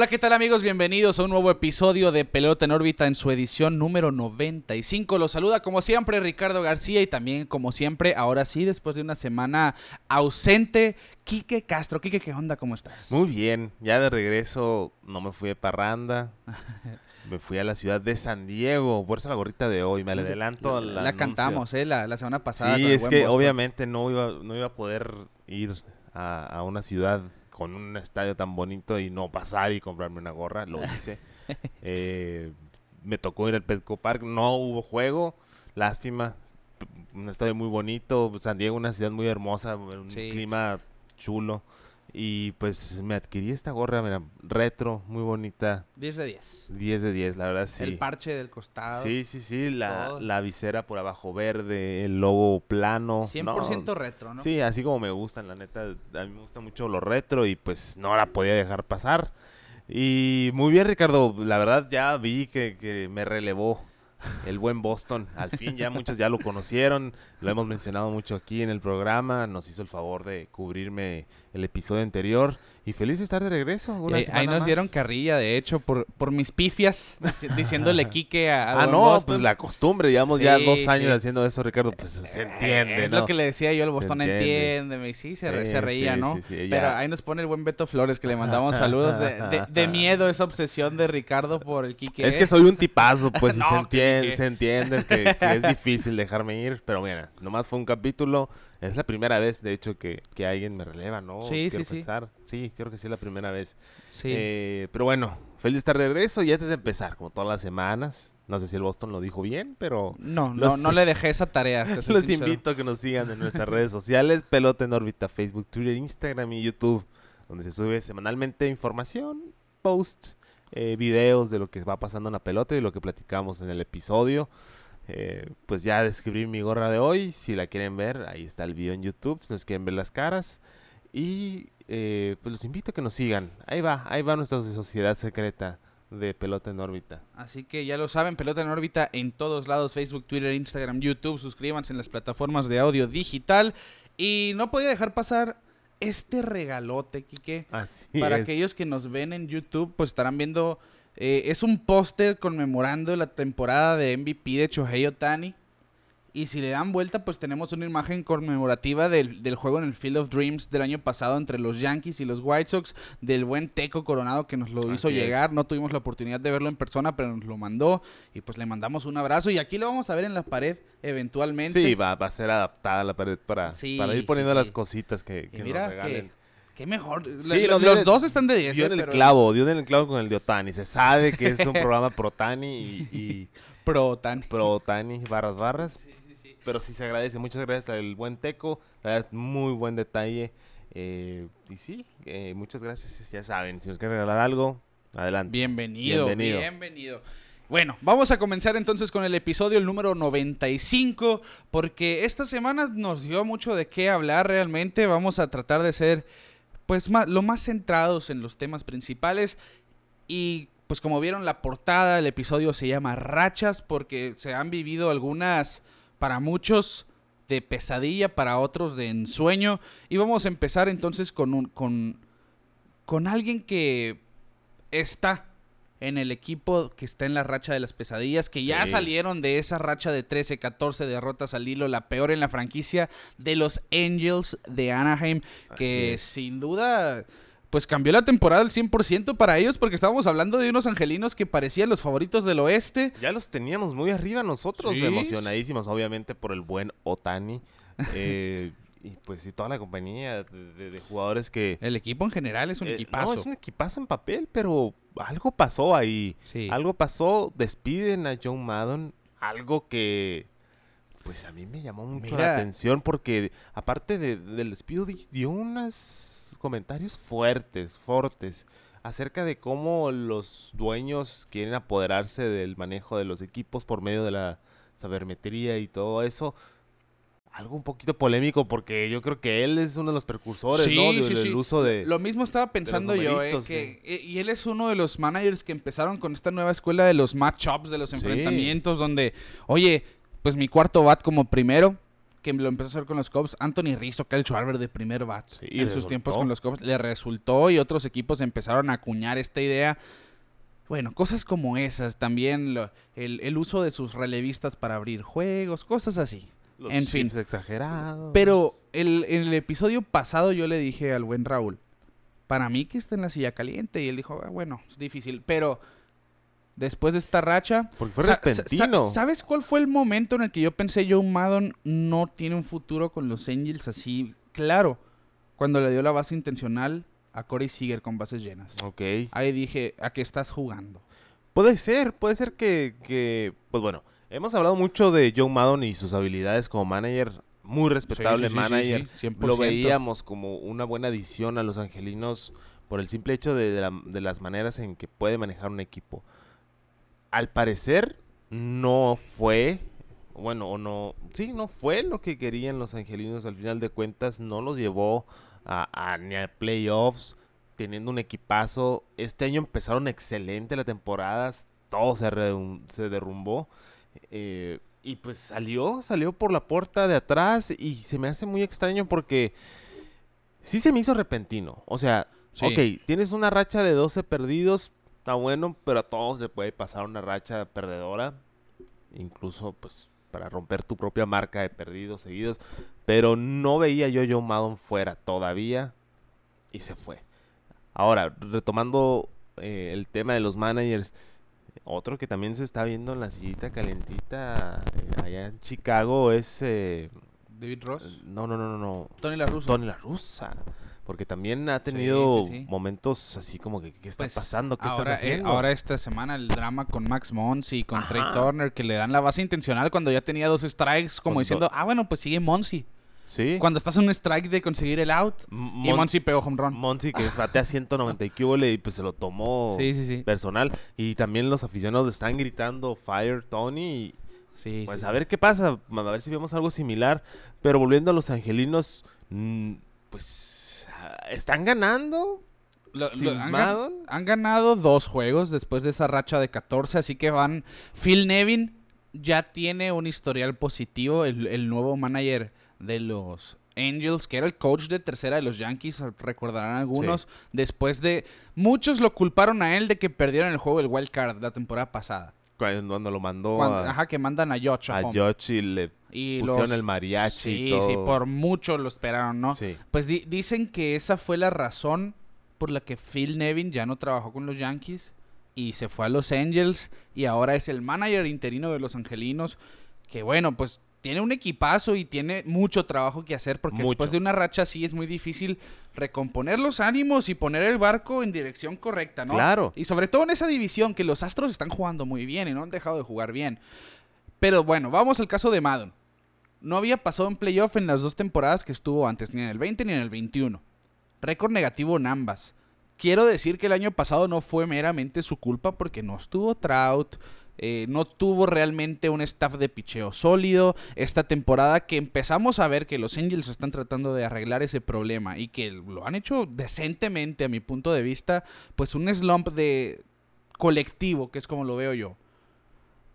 Hola, ¿qué tal amigos? Bienvenidos a un nuevo episodio de Pelota en órbita en su edición número 95. Los saluda como siempre Ricardo García y también como siempre, ahora sí, después de una semana ausente, Quique Castro. Quique, ¿qué onda? ¿Cómo estás? Muy bien, ya de regreso no me fui de parranda. me fui a la ciudad de San Diego, por eso la gorrita de hoy, me adelanto al La, anuncio. cantamos, ¿eh? La, la semana pasada. Sí, es que obviamente no iba, no iba a poder ir a, a una ciudad con un estadio tan bonito y no pasar y comprarme una gorra, lo hice. Eh, me tocó ir al Petco Park, no hubo juego, lástima, un estadio muy bonito, San Diego una ciudad muy hermosa, un Sí. clima chulo. Y pues me adquirí esta gorra, mira, retro, muy bonita, 10 de 10. 10 de 10, la verdad sí. El parche del costado. Sí, sí, sí, la, la visera por abajo verde, el logo plano. 100% no, retro, ¿no? Sí, así como me gustan, la neta, a mí me gusta mucho lo retro y pues no la podía dejar pasar. Y muy bien, Ricardo, la verdad ya vi que, que me relevó el buen Boston. Al fin ya muchos ya lo conocieron, lo hemos mencionado mucho aquí en el programa, nos hizo el favor de cubrirme el episodio anterior y feliz de estar de regreso. Una ahí, nos más. dieron carrilla, de hecho, por, por mis pifias, dici- diciéndole Quique a, al Ah, no, Boston. pues la costumbre, llevamos ya dos años sí. haciendo eso, Ricardo, pues se entiende, Es ¿no? lo que le decía yo, el Boston entiende. entiende, y sí, se, re- Sí, se reía, ¿no? sí, sí, Pero ahí nos pone el buen Beto Flores, que le mandamos saludos de, de- de miedo, esa obsesión de Ricardo por el Quique. Es que soy un tipazo, pues, y se entiende, se entiende que, que es difícil dejarme ir, pero mira, nomás fue un capítulo, es la primera vez, de hecho, que, que alguien me releva, ¿no? Sí, Quiero sí, pensar. Sí, creo que sí es la primera vez. Sí. Eh, pero bueno, feliz de estar de regreso y antes de empezar, como todas las semanas, no sé si el Boston lo dijo bien, pero no, no, los- no le dejé esa tarea. Los sincero. invito a que nos sigan en nuestras redes sociales, Pelota en órbita, Facebook, Twitter, Instagram y YouTube, donde se sube semanalmente información, posts, eh, videos de lo que va pasando en la pelota y de lo que platicamos en el episodio. Eh, pues ya describí mi gorra de hoy, si la quieren ver, ahí está el video en YouTube, si nos quieren ver las caras. Y eh, pues los invito a que nos sigan. Ahí va, ahí va nuestra sociedad secreta de Pelota en órbita. Así que ya lo saben, Pelota en órbita en todos lados, Facebook, Twitter, Instagram, YouTube. Suscríbanse en las plataformas de audio digital. Y no podía dejar pasar este regalote, Quique. Así Para es. aquellos que nos ven en YouTube, pues estarán viendo. Eh, es un póster conmemorando la temporada de MVP de Shohei Otani. Y si le dan vuelta, pues tenemos una imagen conmemorativa del, del juego en el Field of Dreams del año pasado entre los Yankees y los White Sox, del buen Teco Coronado que nos lo hizo es. llegar. No tuvimos la oportunidad de verlo en persona, pero nos lo mandó. Y pues le mandamos un abrazo. Y aquí lo vamos a ver en la pared eventualmente. Sí, va, va a ser adaptada la pared para, Sí, para ir poniendo sí. las cositas que, Y que mira nos que, regalen. Qué mejor. Sí, los dos están de 10. Dio eh, en el pero- clavo, dio en el clavo con el de Otani. Se sabe que es un programa pro Otani y, y Pro Otani. pro Otani, barras, barras. Pero sí se agradece. Muchas gracias al buen Teco. La verdad, muy buen detalle. Eh, y sí, eh, muchas gracias. Ya saben, si nos quieren regalar algo, adelante. Bienvenido, Bienvenido. bienvenido. Bueno, vamos a comenzar entonces con el episodio el número 95, porque esta semana nos dio mucho de qué hablar realmente. Vamos a tratar de ser, pues, ma- lo más centrados en los temas principales. Y, pues, como vieron la portada, el episodio se llama Rachas, porque se han vivido algunas, para muchos, de pesadilla, para otros de ensueño. Y vamos a empezar entonces con un, con, con alguien que está en el equipo que está en la racha de las pesadillas, que ya Sí. salieron de esa racha de 13, 14 derrotas al hilo, la peor en la franquicia de los Angels de Anaheim, que es. sin duda pues cambió la temporada al 100% para ellos porque estábamos hablando de unos angelinos que parecían los favoritos del oeste. Ya los teníamos muy arriba nosotros, Sí. emocionadísimos, obviamente, por el buen Otani. Eh, y pues y toda la compañía de, de- de jugadores que... El equipo en general es un Eh, equipazo. No, es un equipazo en papel, pero algo pasó ahí. Sí. Algo pasó, despiden a John Madden, algo que pues a mí me llamó mucho Mira. la atención porque aparte de- del despido di- dio unos comentarios fuertes, fuertes acerca de cómo los dueños quieren apoderarse del manejo de los equipos por medio de la sabermetría y todo eso. Algo un poquito polémico porque yo creo que él es uno de los precursores, Sí, ¿no? De- sí, uso de... Lo mismo estaba pensando yo, eh, que, eh, y él es uno de los managers que empezaron con esta nueva escuela de los matchups, de los enfrentamientos, donde, oye, pues mi cuarto bat como primero, que lo empezó a hacer con los Cubs, Anthony Rizzo, Kyle Schwarber de primer bat en sus tiempos con los Cubs, le resultó y otros equipos empezaron a acuñar esta idea. Bueno, cosas como esas, también lo- el, el uso de sus relevistas para abrir juegos, cosas así. Los en fin. exagerados. Pero el, en el episodio pasado yo le dije al buen Raúl, para mí que está en la silla caliente. Y él dijo, "Ah, bueno, es difícil. Pero después de esta racha... Porque fue sa- repentino. sa- ¿Sabes cuál fue el momento en el que yo pensé Joe Maddon no tiene un futuro con los Angels así? Claro, cuando le dio la base intencional a Corey Seager con bases llenas. Ok. Ahí dije, ¿a qué estás jugando? Puede ser, puede ser que, que, pues bueno, hemos hablado mucho de Joe Maddon y sus habilidades como manager, muy respetable Sí, sí, manager. sí, 100%. Lo veíamos como una buena adición a los angelinos por el simple hecho de, de la- de las maneras en que puede manejar un equipo. Al parecer, no fue, bueno, o no, sí, no fue lo que querían los angelinos al final de cuentas, no los llevó a, a- ni a playoffs, teniendo un equipazo. Este año empezaron excelente la temporada, todo se derrumbó. Eh, y pues salió, salió por la puerta de atrás y se me hace muy extraño porque sí se me hizo repentino. O sea, Sí. ok, tienes una racha de 12 perdidos, está bueno, pero a todos le puede pasar una racha perdedora. Incluso, pues, para romper tu propia marca de perdidos seguidos. Pero no veía yo Joe Maddon fuera todavía y se fue. Ahora, retomando eh, el tema de los managers, otro que también se está viendo en la sillita calentita eh, allá en Chicago es... eh, David Ross. no, no, no, no, no. Tony La Russa. Tony La Russa. Porque también ha tenido sí, sí. momentos así como que, ¿qué está Pues, pasando? ¿Qué ahora, estás eh, haciendo? ahora esta semana el drama con Max Monsi y con Trey. Turner que le dan la base intencional cuando ya tenía dos strikes como Con diciendo, do- ah bueno, pues sigue Monsi. Sí. Cuando estás en un strike de conseguir el out y Mon- Monsi pegó home run. Monsi que batea 190 y y pues se lo tomó Sí, sí, sí. personal. Y también los aficionados están gritando Fire Tony y pues a ver qué pasa, a ver si vemos algo similar. Pero volviendo a los angelinos, mm, pues ah, están ganando. Lo- sin lo- han, gan- Maddon. han ganado dos juegos después de esa racha de 14, así que van. Phil Nevin ya tiene un historial positivo, el, el nuevo manager de los Angels, que era el coach de tercera de los Yankees, recordarán algunos, después de... Muchos lo culparon a él de que perdieron el juego del Wild Card la temporada pasada. Cuando, lo mandó Cuando- a, ajá, que mandan a Yoch a a y le y pusieron los- el mariachi Sí, y todo. sí, por mucho lo esperaron, ¿no? Sí. Pues di- dicen que esa fue la razón por la que Phil Nevin ya no trabajó con los Yankees y se fue a Los Angels y ahora es el manager interino de los Angelinos, que bueno, pues tiene un equipazo y tiene mucho trabajo que hacer porque después de una racha así es muy difícil recomponer los ánimos y poner el barco en dirección correcta, ¿no? Claro. Y sobre todo en esa división que los Astros están jugando muy bien y no han dejado de jugar bien. Pero bueno, vamos al caso de Madden. No había pasado en playoff en las dos temporadas que estuvo antes, ni en el 20 ni en el 21. Récord negativo en ambas. Quiero decir que el año pasado no fue meramente su culpa porque no estuvo Trout, eh, no tuvo realmente un staff de picheo sólido. Esta temporada que empezamos a ver que los Angels están tratando de arreglar ese problema y que lo han hecho decentemente a mi punto de vista, pues un slump de colectivo, que es como lo veo yo.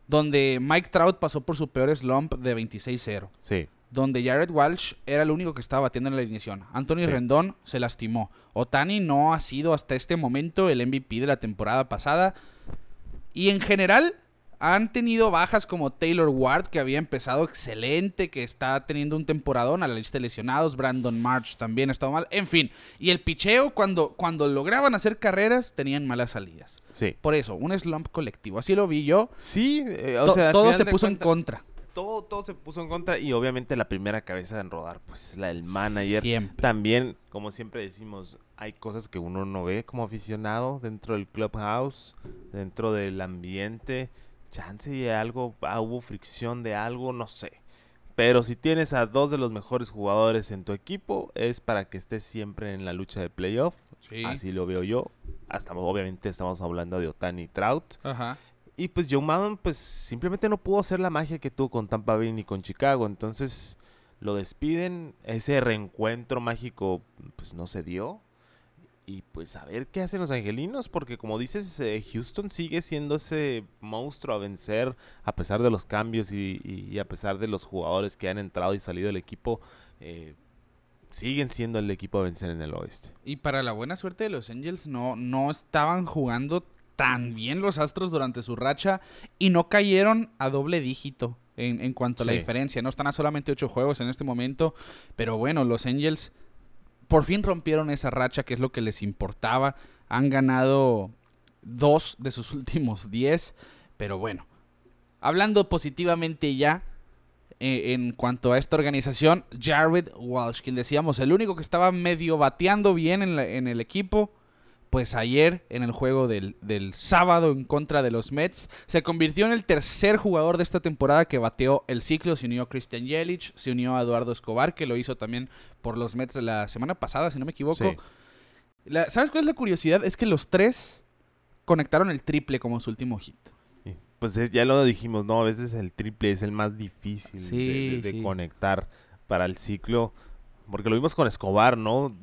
Donde Mike Trout pasó por su peor slump de 26-0 Sí. donde Jared Walsh era el único que estaba batiendo en la alineación. Anthony Sí. Rendón se lastimó. Otani no ha sido hasta este momento el MVP de la temporada pasada. Y en general han tenido bajas como Taylor Ward, que había empezado excelente, que está teniendo un temporadón a la lista de lesionados. Brandon March también ha estado mal. En fin, y el picheo, cuando, cuando lograban hacer carreras, tenían malas salidas. Sí. Por eso, un slump colectivo. Así lo vi yo. Sí, eh, o To- sea, todo se puso en contra. Todo, todo se puso en contra y obviamente la primera cabeza en rodar, pues es la del manager. Siempre. También, como siempre decimos, hay cosas que uno no ve como aficionado dentro del clubhouse, dentro del ambiente. Chance y algo, ah, hubo fricción de algo, no sé. Pero si tienes a dos de los mejores jugadores en tu equipo, es para que estés siempre en la lucha de playoff. Sí. Así lo veo yo. Hasta obviamente estamos hablando de Otani y Trout. Ajá. Y pues Joe Maddon pues simplemente no pudo hacer la magia que tuvo con Tampa Bay ni con Chicago. Entonces lo despiden, ese reencuentro mágico pues no se dio. Y pues a ver qué hacen los angelinos, porque como dices, eh, Houston sigue siendo ese monstruo a vencer a pesar de los cambios y, y- y a pesar de los jugadores que han entrado y salido del equipo. eh, siguen siendo el equipo a vencer en el oeste. Y para la buena suerte de los Angels, no, no estaban jugando tan bien los Astros durante su racha y no cayeron a doble dígito en, en cuanto a la diferencia. No están a solamente ocho juegos en este momento, pero bueno, los Angels por fin rompieron esa racha que es lo que les importaba. Han ganado dos de sus últimos diez, pero bueno, hablando positivamente ya, eh, en cuanto a esta organización, Jared Walsh, quien decíamos, el único que estaba medio bateando bien en, la- en el equipo, pues ayer en el juego del, del sábado en contra de los Mets, se convirtió en el tercer jugador de esta temporada que bateó el ciclo, se unió a Christian Yelich, se unió a Eduardo Escobar, que lo hizo también por los Mets la semana pasada, si no me equivoco. Sí. La- ¿Sabes cuál es la curiosidad? Es que los tres conectaron el triple como su último hit. Pues es- ya lo dijimos, ¿no? A veces el triple es el más difícil de- Sí, de, de sí. conectar para el ciclo. Porque lo vimos con Escobar, ¿no?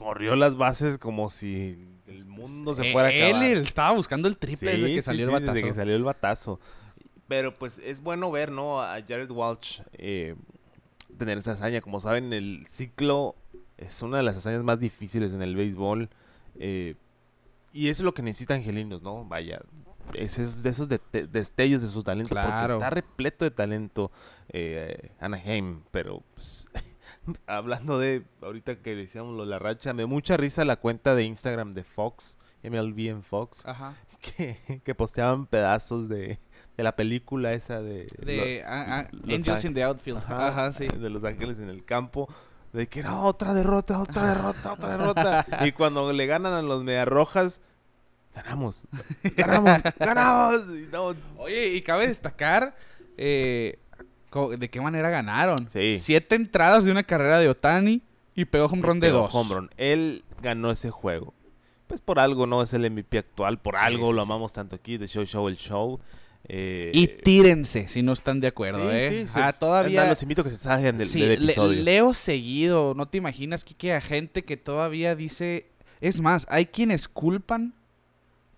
Corrió las bases como si el mundo se Eh, fuera a Él acabar. estaba buscando el triple desde que Sí, salió sí, el sí, batazo. desde que salió el batazo. Pero pues es bueno ver, ¿no? A Jared Walsh eh, tener esa hazaña. Como saben, el ciclo es una de las hazañas más difíciles en el béisbol. eh, y eso es lo que necesita Angelinos, ¿no? Vaya, es es de esos de- de- destellos de su talento. Claro. Porque está repleto de talento eh, Anaheim. Pero pues, hablando de, ahorita que decíamos lo de la racha, me da mucha risa la cuenta de Instagram de Fox, MLB en Fox Ajá. que, que posteaban pedazos de, de la película esa de, De lo- ah, ah, Angels in the Outfield. Ajá, Ajá, sí. de Los Ángeles en el campo, de que era otra derrota, otra derrota, otra derrota. y cuando le ganan a los Mediarrojas, ganamos, ganamos, ganamos. No, Oye, y cabe destacar eh, de qué manera ganaron. Sí. Siete entradas de una carrera de Otani y pegó home run de pegó dos. home run. Él ganó ese juego. Pues por algo no es el MVP actual, por Sí, algo sí, lo amamos tanto aquí, de Show Show el Show. Eh, Y tírense si no están de acuerdo, sí, ¿eh? sí, sí. Ah, todavía... Anda, Los invito a que se salgan del, Sí, del le- episodio. leo seguido, no te imaginas que a gente que todavía dice, es más, hay quienes culpan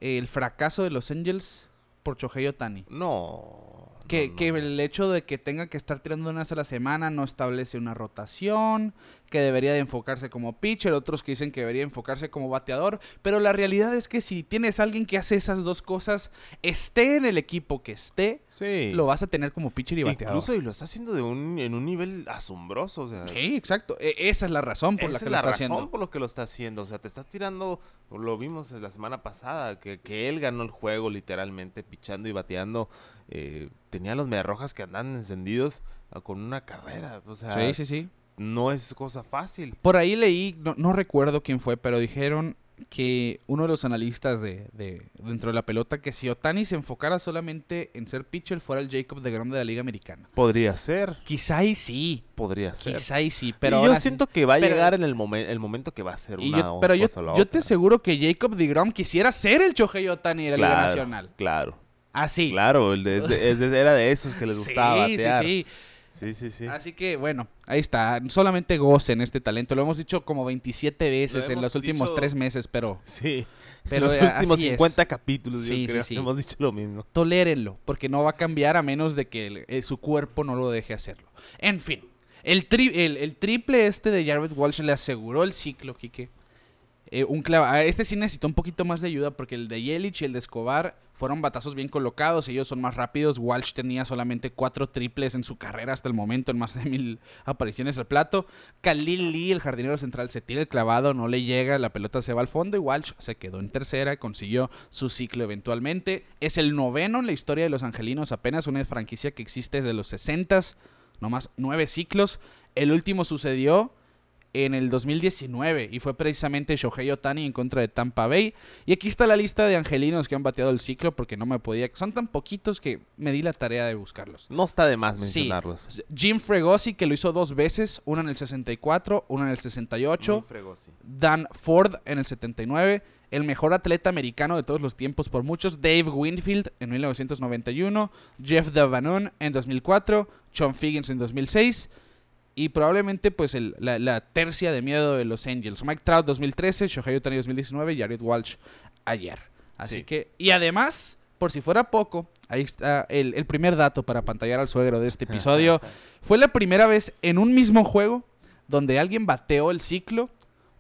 el fracaso de los Angels por Shohei Otani. No. Que, que el hecho de que tenga que estar tirando una vez a la semana no establece una rotación, que debería de enfocarse como pitcher, otros que dicen que debería enfocarse como bateador, pero la realidad es que si tienes a alguien que hace esas dos cosas, esté en el equipo que esté, Sí. lo vas a tener como pitcher y bateador. Incluso y lo está haciendo de un, en un nivel asombroso. O sea, Sí, exacto. E- esa es la razón por la que es lo la está razón haciendo. por lo que lo está haciendo. O sea, te estás tirando, lo vimos la semana pasada, que, que él ganó el juego literalmente, pichando y bateando. Eh, tenía los mediarrojas que andan encendidos ah, con una carrera. O sea, Sí, sí, sí. No es cosa fácil. Por ahí leí, no, no recuerdo quién fue, pero dijeron que uno de los analistas de, de- dentro de la pelota que si Otani se enfocara solamente en ser pitcher fuera el Jacob de Grom de la Liga Americana. Podría ser, Quizá y sí, podría ser. quizá y sí, pero y yo siento que va a pero- llegar en el, momen- el momento que va a ser una yo- pero yo, cosa o la yo te aseguro que Jacob de Grom quisiera ser el Shohei Otani de la Liga Nacional. Claro, Así. claro, el de- es de- es de- era de esos que les gustaba sí, batear. sí, sí. Sí, sí, sí. Así que bueno, ahí está. Solamente gocen este talento. Lo hemos dicho como 27 veces en los últimos dicho- tres meses, pero Sí. Pero, los eh, últimos así es. 50 capítulos, Sí, sí, yo creo, sí. hemos dicho lo mismo. tolérenlo, porque no va a cambiar a menos de que el- eh, su cuerpo no lo deje hacerlo. En fin, el, tri- el, el triple este de Jared Walsh le aseguró el ciclo, Quique. Eh, un este sí necesitó un poquito más de ayuda porque el de Yelich y el de Escobar fueron batazos bien colocados, ellos son más rápidos. Walsh tenía solamente cuatro triples en su carrera hasta el momento, en más de mil apariciones al plato. Khalil Lee, el jardinero central, se tira el clavado, no le llega, la pelota se va al fondo y Walsh se quedó en tercera, consiguió su ciclo eventualmente. Es el noveno en la historia de los angelinos, apenas una franquicia que existe desde los 60s, nomás nueve ciclos. El último sucedió en el 2019 y fue precisamente Shohei Otani en contra de Tampa Bay. Y aquí está la lista de angelinos que han bateado el ciclo porque no me podía... Son tan poquitos que me di la tarea de buscarlos. No está de más Sí. mencionarlos. Jim Fregosi, que lo hizo dos veces, una en el 64, una en el 68. Muy fregosi. Dan Ford en el 79. El mejor atleta americano de todos los tiempos por muchos, Dave Winfield en 1991. Jeff Davanon en 2004. John Figgins en 2006. Y probablemente pues el- la, la tercia de miedo de los Angels. Mike Trout 2013, Shohei Ohtani 2019 y Jared Walsh ayer. Así Sí. que, y además, por si fuera poco, ahí está el, el primer dato para pantallar al suegro de este episodio. Fue la primera vez en un mismo juego donde alguien bateó el ciclo,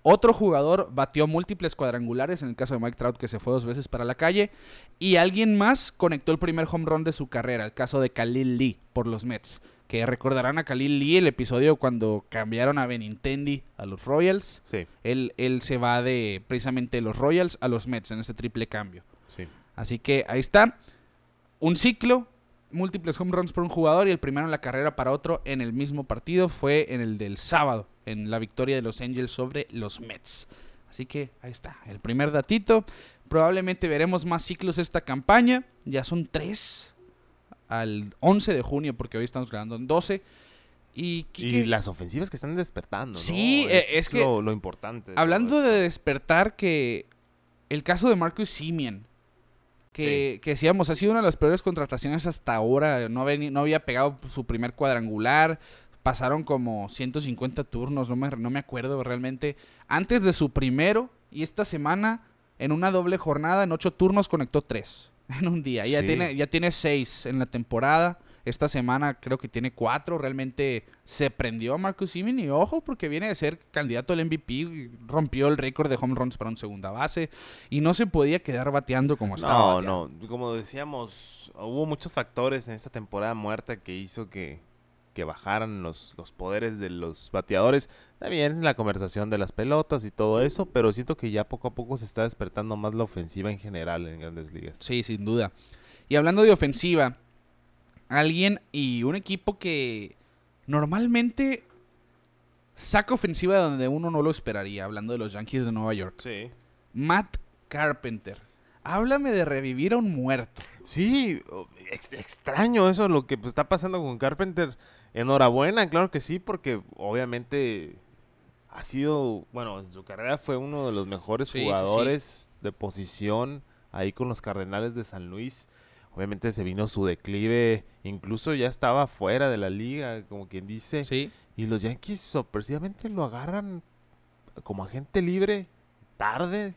otro jugador batió múltiples cuadrangulares, en el caso de Mike Trout que se fue dos veces para la calle, y alguien más conectó el primer home run de su carrera, el caso de Khalil Lee por los Mets. Que recordarán a Khalil Lee el episodio cuando cambiaron a Benintendi a los Royals. Sí, Él, él se va de precisamente los Royals a los Mets en ese triple cambio. sí. Así que ahí está. Un ciclo, múltiples home runs por un jugador y el primero en la carrera para otro en el mismo partido fue en el del sábado, en la victoria de los Angels sobre los Mets. Así que ahí está, el primer datito. Probablemente veremos más ciclos esta campaña. Ya son tres al 11 de junio, porque hoy estamos grabando en 12. Y, las ofensivas que están despertando. Sí, eh, es que- Lo, lo importante. Hablando de despertar, que el caso de Marcus Simeon, que, que decíamos, ha sido una de las peores contrataciones hasta ahora. No, había no había pegado su primer cuadrangular. Pasaron como 150 turnos, no me, no me acuerdo realmente. Antes de su primero, y esta semana, en una doble jornada, en ocho turnos, conectó tres en un día. Ya, Sí. tiene, ya tiene seis en la temporada. Esta semana creo que tiene cuatro. Realmente se prendió a Marcus Simeon y ojo porque viene de ser candidato al MVP. Rompió el récord de home runs para un segunda base y no se podía quedar bateando como estaba. No, bateando. no. Como decíamos, hubo muchos factores en esta temporada muerta que hizo que, que bajaran los, los poderes de los bateadores. También la conversación de las pelotas y todo eso, pero siento que ya poco a poco se está despertando más la ofensiva en general en grandes ligas. Sí, sin duda. Y hablando de ofensiva, alguien y un equipo que normalmente saca ofensiva de donde uno no lo esperaría, hablando de los Yankees de Nueva York. Sí. Matt Carpenter. Háblame de revivir a un muerto. Sí, ex- extraño eso, lo que pues, está pasando con Carpenter. Enhorabuena, claro que sí, porque obviamente ha sido, bueno, en su carrera fue uno de los mejores Sí, sí, sí. jugadores de posición ahí con los Cardenales de San Luis. Obviamente se vino su declive, incluso ya estaba fuera de la liga, como quien dice. Sí. Y los Yankees sorpresivamente lo agarran como agente libre tarde.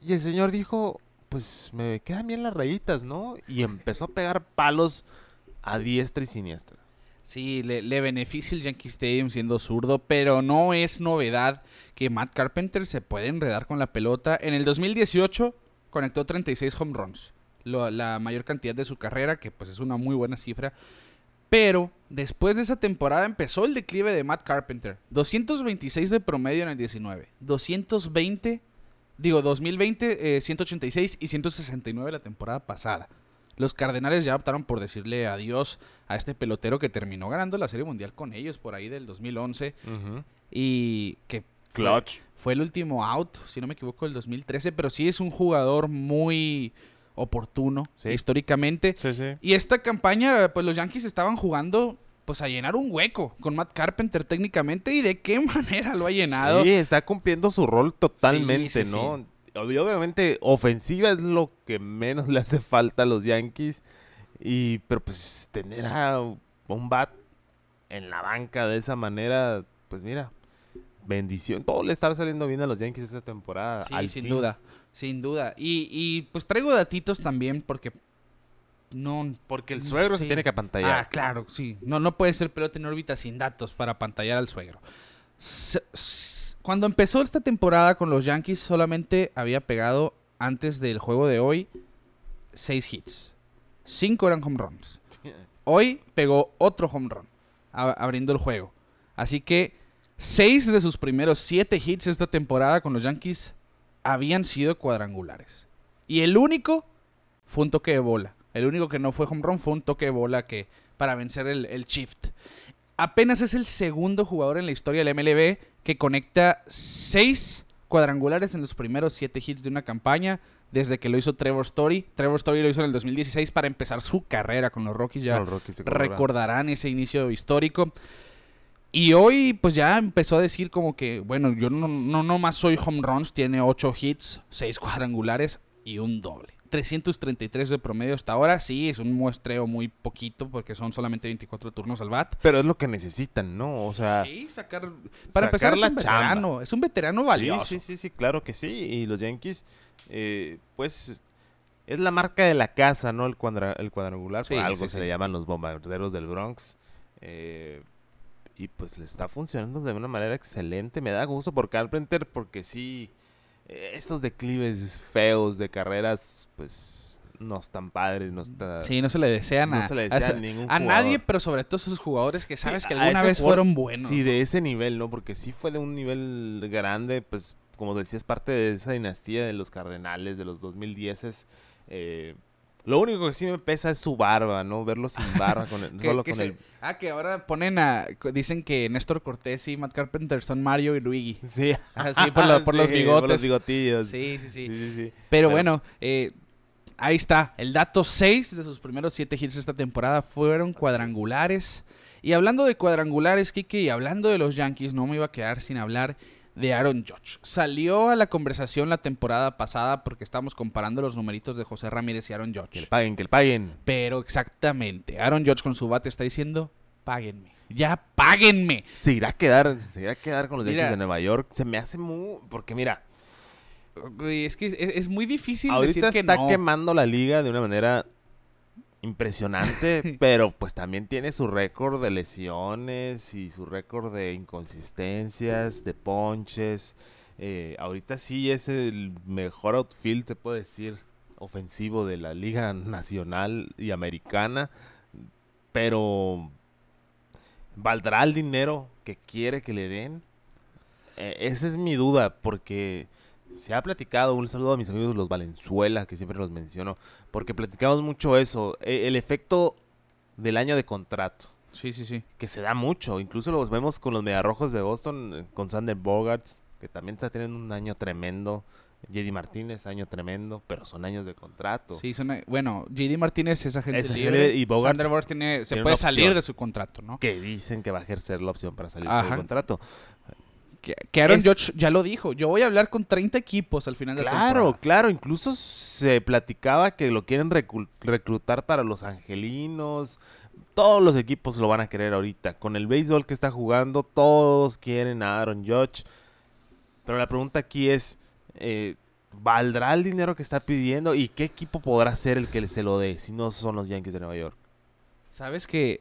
Y el señor dijo, pues me quedan bien las rayitas, ¿no? Y empezó a pegar palos a diestra y siniestra. Sí, le, beneficia el Yankee Stadium siendo zurdo, pero no es novedad que Matt Carpenter se puede enredar con la pelota. En el 2018 conectó 36 home runs, la mayor cantidad de su carrera, que pues es una muy buena cifra. Pero después de esa temporada empezó el declive de Matt Carpenter. 226 de promedio en el 19, 220, digo 2020, eh, 186 y 169 la temporada pasada. Los Cardenales ya optaron por decirle adiós a este pelotero que terminó ganando la Serie Mundial con ellos por ahí del 2011 y que fue- Clutch. fue el último out, si no me equivoco, del 2013, pero sí es un jugador muy oportuno Sí. históricamente. Sí, sí. Y esta campaña, pues los Yankees estaban jugando pues a llenar un hueco con Matt Carpenter técnicamente y de qué manera lo ha llenado. Sí, está cumpliendo su rol totalmente, Sí, sí, ¿no? Ob- Obviamente, ofensiva es lo que menos le hace falta a los Yankees. Y, pero pues tener a un bat en la banca de esa manera, pues mira, bendición. Todo le está saliendo bien a los Yankees esta temporada. Sí, al sin fin. duda, sin duda. Y, y pues traigo datitos también porque no... Porque el suegro se tiene que apantallar. Ah, claro, sí. No, no puede ser pelota en órbita sin datos para pantallar al suegro. S- Cuando empezó esta temporada con los Yankees solamente había pegado antes del juego de hoy seis hits. Cinco eran home runs. Hoy pegó otro home run abriendo el juego. Así que seis de sus primeros siete hits esta temporada con los Yankees habían sido cuadrangulares. Y el único fue un toque de bola. El único que no fue home run fue un toque de bola que para vencer el, el shift. Apenas es el segundo jugador en la historia del MLB que conecta seis cuadrangulares en los primeros siete hits de una campaña desde que lo hizo Trevor Story. Trevor Story lo hizo en el 2016 para empezar su carrera con los Rockies. Ya Los Rockies recordarán ese inicio histórico. Y hoy, pues ya empezó a decir como que, bueno, yo no, no, no más soy home runs, tiene ocho hits, seis cuadrangulares y un doble. 333 de promedio hasta ahora. Sí, es un muestreo muy poquito porque son solamente 24 turnos al bat. Pero es lo que necesitan, ¿no? O sea, Sí, sacar. Para empezar, sacar es la un chamba. veterano. Es un veterano valioso. Sí, sí, sí, sí, claro que sí. Y los Yankees, eh, pues, es la marca de la casa, ¿no? El, cuadra- el cuadrangular, por algo sí, se le llaman los bombarderos del Bronx. Eh, y pues le está funcionando de una manera excelente. Me da gusto por Carpenter porque sí, esos declives feos de carreras, pues, no están padres, no está... Sí, no se le desean No a, se le a desea esa- a ningún a nadie, pero sobre todo esos jugadores que Sí, sabes que a alguna vez jugador- fueron buenos. Sí, de ese nivel, ¿no? Porque sí fue de un nivel grande, pues, como decías, parte de esa dinastía de los Cardenales, de los 2010. Eh, lo único que sí me pesa es su barba, ¿no? Verlo sin barba, con el, Que- solo que con se- el... Ah, que ahora ponen a... Dicen que Néstor Cortés y Matt Carpenter son Mario y Luigi. Sí, Así por, lo- por los bigotes. Por los bigotillos. Sí, sí, sí. sí, sí, sí. Pero Pero- bueno, eh, ahí está. El dato 6 de sus primeros 7 hits esta temporada fueron cuadrangulares. Y hablando de cuadrangulares, Kike, y hablando de los Yankees, no me iba a quedar sin hablar de Aaron Judge. Salió a la conversación la temporada pasada porque estábamos comparando los numeritos de José Ramírez y Aaron Que le Judge. paguen, que le paguen. Pero exactamente, Aaron Judge con su bate está diciendo, páguenme. Ya páguenme. Se irá a quedar, se irá a quedar con los. Yankees de Nueva York. Se me hace muy... Porque mira, es que es, es muy difícil ahorita decir que está no. quemando la liga de una manera impresionante, pero pues también tiene su récord de lesiones y su récord de inconsistencias, de ponches. Eh, ahorita sí es el mejor outfield, se puede decir, ofensivo de la liga nacional y americana, pero ¿valdrá el dinero que quiere que le den? Eh, esa es mi duda, porque se ha platicado, un saludo a mis amigos los Valenzuela, que siempre los menciono, porque platicamos mucho eso, e- el efecto del año de contrato, Sí, sí, sí. que se da mucho, incluso los vemos con los Mediarrojos de Boston, eh, con Sander Bogarts, que también está teniendo un año tremendo, JD Martínez, año tremendo, pero son años de contrato. Sí, son, bueno, JD Martínez es agente Es libre y Bogarts Sander tiene, se tiene puede salir de su contrato, ¿no? Que dicen que va a ejercer la opción para salirse Ajá. del contrato. Que, Aaron Es- Judge ya lo dijo. Yo voy a hablar con 30 equipos al final de la Claro, temporada. claro, incluso se platicaba que lo quieren reclutar para los angelinos. Todos los equipos lo van a querer ahorita. Con el béisbol que está jugando, todos quieren a Aaron Judge. Pero la pregunta aquí es, eh, ¿valdrá el dinero que está pidiendo? ¿Y qué equipo podrá ser el que se lo dé si no son los Yankees de Nueva York? Sabes que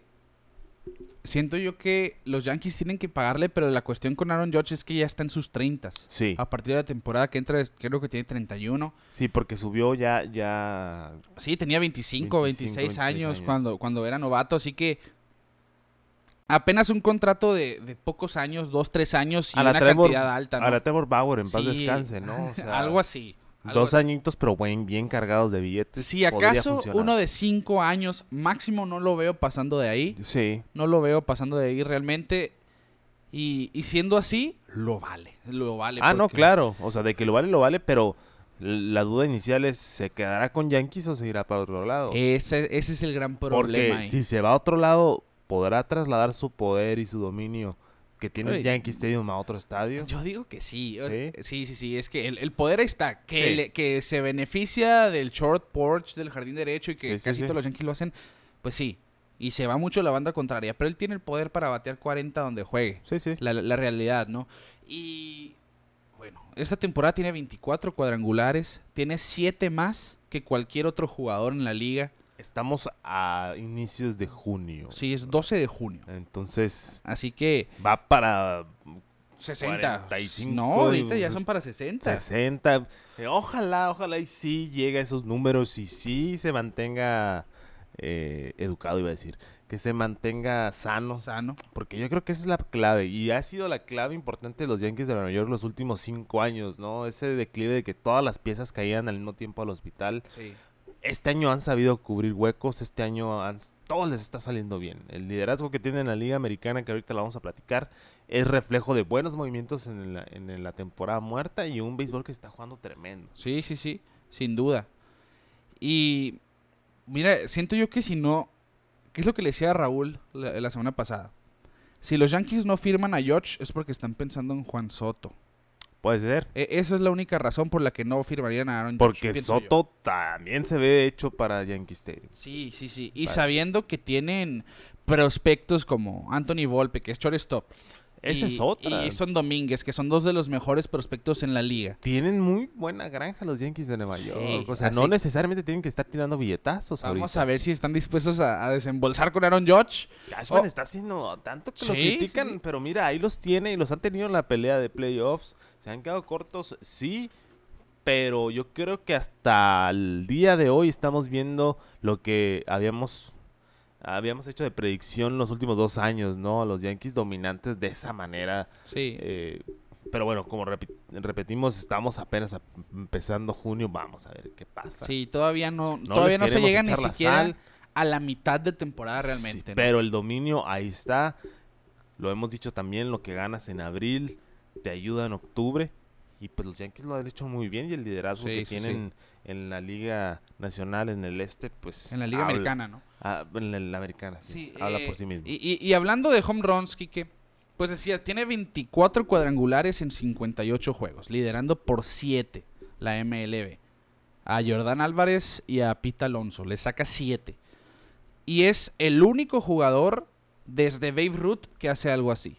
siento yo que los Yankees tienen que pagarle, pero la cuestión con Aaron Judge es que ya está en sus 30. Sí, A partir de la temporada que entra, creo que tiene 31. sí, porque subió ya, ya... Sí, tenía 25, 25, 26 26 años, años. Cuando, cuando era novato, así que apenas un contrato de, de pocos años, 2, 3 años y A una Trevor- cantidad alta, ¿no? A la Trevor Bauer, en paz Sí, descanse, ¿no? O sea, algo así. Dos añitos, pero buen, bien cargados de billetes. Si acaso uno de 5 años máximo no lo veo pasando de ahí. Sí, No lo veo pasando de ahí realmente. Y, y siendo así, lo vale. Lo vale. Ah, no, claro. O sea, de que lo vale, lo vale, pero la duda inicial es, ¿se quedará con Yankees o se irá para otro lado? Ese, ese es el gran problema. Porque ahí. si se va a otro lado, ¿podrá trasladar su poder y su dominio que tiene el Yankee Stadium a otro estadio? Yo digo que sí. ¿Sí? Sí, sí, sí. Es que el, el poder está. Que, Sí. le- que se beneficia del short porch, del jardín derecho y que Sí, casi todos los Yankees lo hacen. Pues sí. Y se va mucho la banda contraria. Pero él tiene el poder para batear 40 donde juegue. Sí, sí. La, la realidad, ¿no? Y bueno, esta temporada tiene 24 cuadrangulares. Tiene 7 más que cualquier otro jugador en la liga. Estamos a inicios de junio. Sí, es 12 de junio. Entonces, Así que va para 60. 45, no, ahorita ya son para 60. 60. Eh, Ojalá, ojalá y sí llegue a esos números y sí se mantenga eh, educado, iba a decir. Que se mantenga sano. Sano. Porque yo creo que esa es la clave. Y ha sido la clave importante de los Yankees de Nueva York los últimos cinco años, ¿no? Ese declive de que todas las piezas caían al mismo tiempo al hospital. Sí. Este año han sabido cubrir huecos, este año todo les está saliendo bien. El liderazgo que tiene en la Liga Americana, que ahorita la vamos a platicar, es reflejo de buenos movimientos en la, en la temporada muerta y un béisbol que está jugando tremendo. Sí, sí, sí, sin duda. Y mira, siento yo que si no, ¿qué es lo que le decía a Raúl la, la semana pasada? Si los Yankees no firman a George es porque están pensando en Juan Soto. Puede ser. E- Eso es la única razón por la que no firmarían a Aaron Porque yo. Soto también se ve hecho para Yankee Stadium. Sí, sí, sí. Y Vale. sabiendo que tienen prospectos como Anthony Volpe, que es shortstop. Esa y- es otra. Y son Domínguez, que son dos de los mejores prospectos en la liga. Tienen muy buena granja los Yankees de Nueva York. o sea, no necesariamente tienen que estar tirando billetazos Vamos ahorita. a ver si están dispuestos a, a desembolsar con Aaron Judge. Cashman Oh. está haciendo tanto que lo Sí, critican, sí. pero mira, ahí los tiene y los han tenido en la pelea de playoffs. Se han quedado cortos, sí, pero yo creo que hasta el día de hoy estamos viendo lo que habíamos habíamos hecho de predicción los últimos dos años, ¿no? Los Yankees dominantes de esa manera. Sí. eh, pero bueno, como repetimos, estamos apenas empezando junio. Vamos a ver qué pasa. Sí, todavía no, No todavía no se llega ni siquiera sal. a la mitad de temporada Sí, realmente. ¿no? pero el dominio ahí está. Lo hemos dicho también, lo que ganas en abril te ayuda en octubre. Y pues los Yankees lo han hecho muy bien y el liderazgo Sí, que sí, sí. tienen en la Liga Nacional, en el Este, pues... En la Liga habla- Americana, ¿no? Ah, en la, la Americana, sí. Sí, habla eh, por sí mismo. Y, y- y hablando de home runs, Kike, pues decía, tiene 24 cuadrangulares en 58 juegos, liderando por 7 la MLB. A Jordan Álvarez y a Pete Alonso, le saca 7. Y es el único jugador desde Babe Ruth que hace algo así.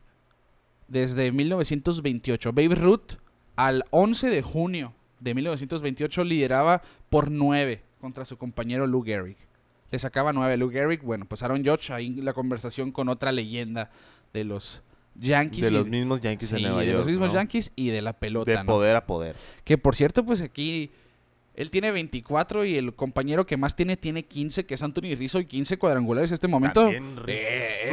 Desde 1928. Babe Ruth al 11 de junio de 1928 lideraba por 9 contra su compañero Lou Gehrig. Le sacaba 9 Lou Gehrig. Bueno, pues Aaron Judge ahí la conversación con otra leyenda de los Yankees. de los mismos Yankees sí, de Nueva de York. los mismos ¿no? Yankees y de la pelota. De ¿no? poder a poder. Que por cierto, pues aquí él tiene 24 y el compañero que más tiene tiene 15, que es Anthony Rizzo, y 15 cuadrangulares en este momento. También Rizzo,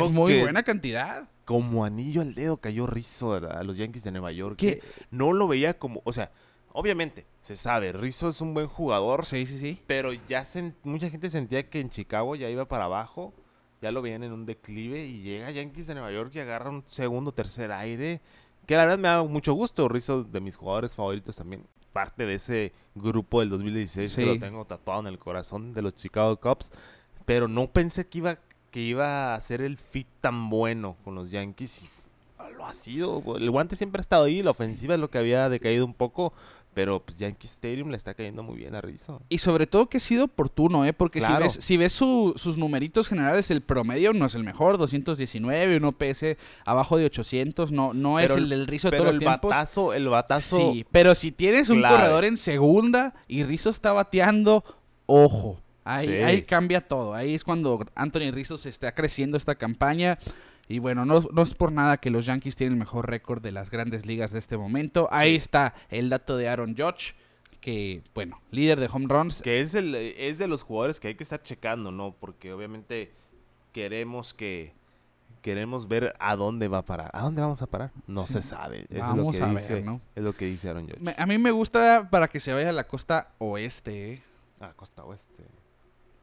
es muy que buena cantidad. Como anillo al dedo cayó Rizzo a, los Yankees de Nueva York. Que- No lo veía como... O sea, obviamente, se sabe, Rizzo es un buen jugador. Sí, sí, sí. Pero ya sen- mucha gente sentía que en Chicago ya iba para abajo. Ya lo veían en un declive. Y llega Yankees de Nueva York y agarra un segundo, tercer aire. Que la verdad me da mucho gusto. Rizzo, de mis jugadores favoritos también. Parte de ese grupo del 2016 que Sí. lo tengo tatuado en el corazón de los Chicago Cubs. Pero no pensé que iba, que iba a ser el fit tan bueno con los Yankees. Y lo ha sido. El guante siempre ha estado ahí. La ofensiva es lo que había decaído un poco. Pero pues Yankee Stadium le está cayendo muy bien a Rizzo. Y sobre todo que ha sido oportuno, ¿eh? Porque Claro. si ves, si ves su- sus numeritos generales, el promedio no es el mejor, 219, un OPS abajo de 800, no, no es Pero el el- del Rizzo de todos el los tiempos. batazo, el batazo. Sí, pero si tienes un clave. corredor en segunda y Rizzo está bateando, ojo. Ahí, Sí. ahí cambia todo. Ahí es cuando Anthony Rizzo se está creciendo esta campaña. Y bueno, no, no es por nada que los Yankees tienen el mejor récord de las grandes ligas de este momento. Ahí está el dato de Aaron Judge, que, bueno, líder de home runs. Que es, el, es de los jugadores que hay que estar checando, ¿no? Porque obviamente queremos que. Queremos ver a dónde va a parar. ¿A dónde vamos a parar? No Sí. se sabe. Vamos es lo a que ver, dice, ¿no? Es lo que dice Aaron Judge. Me- a mí me gusta para que se vaya a la costa oeste, ¿eh? Ah, Costa Oeste.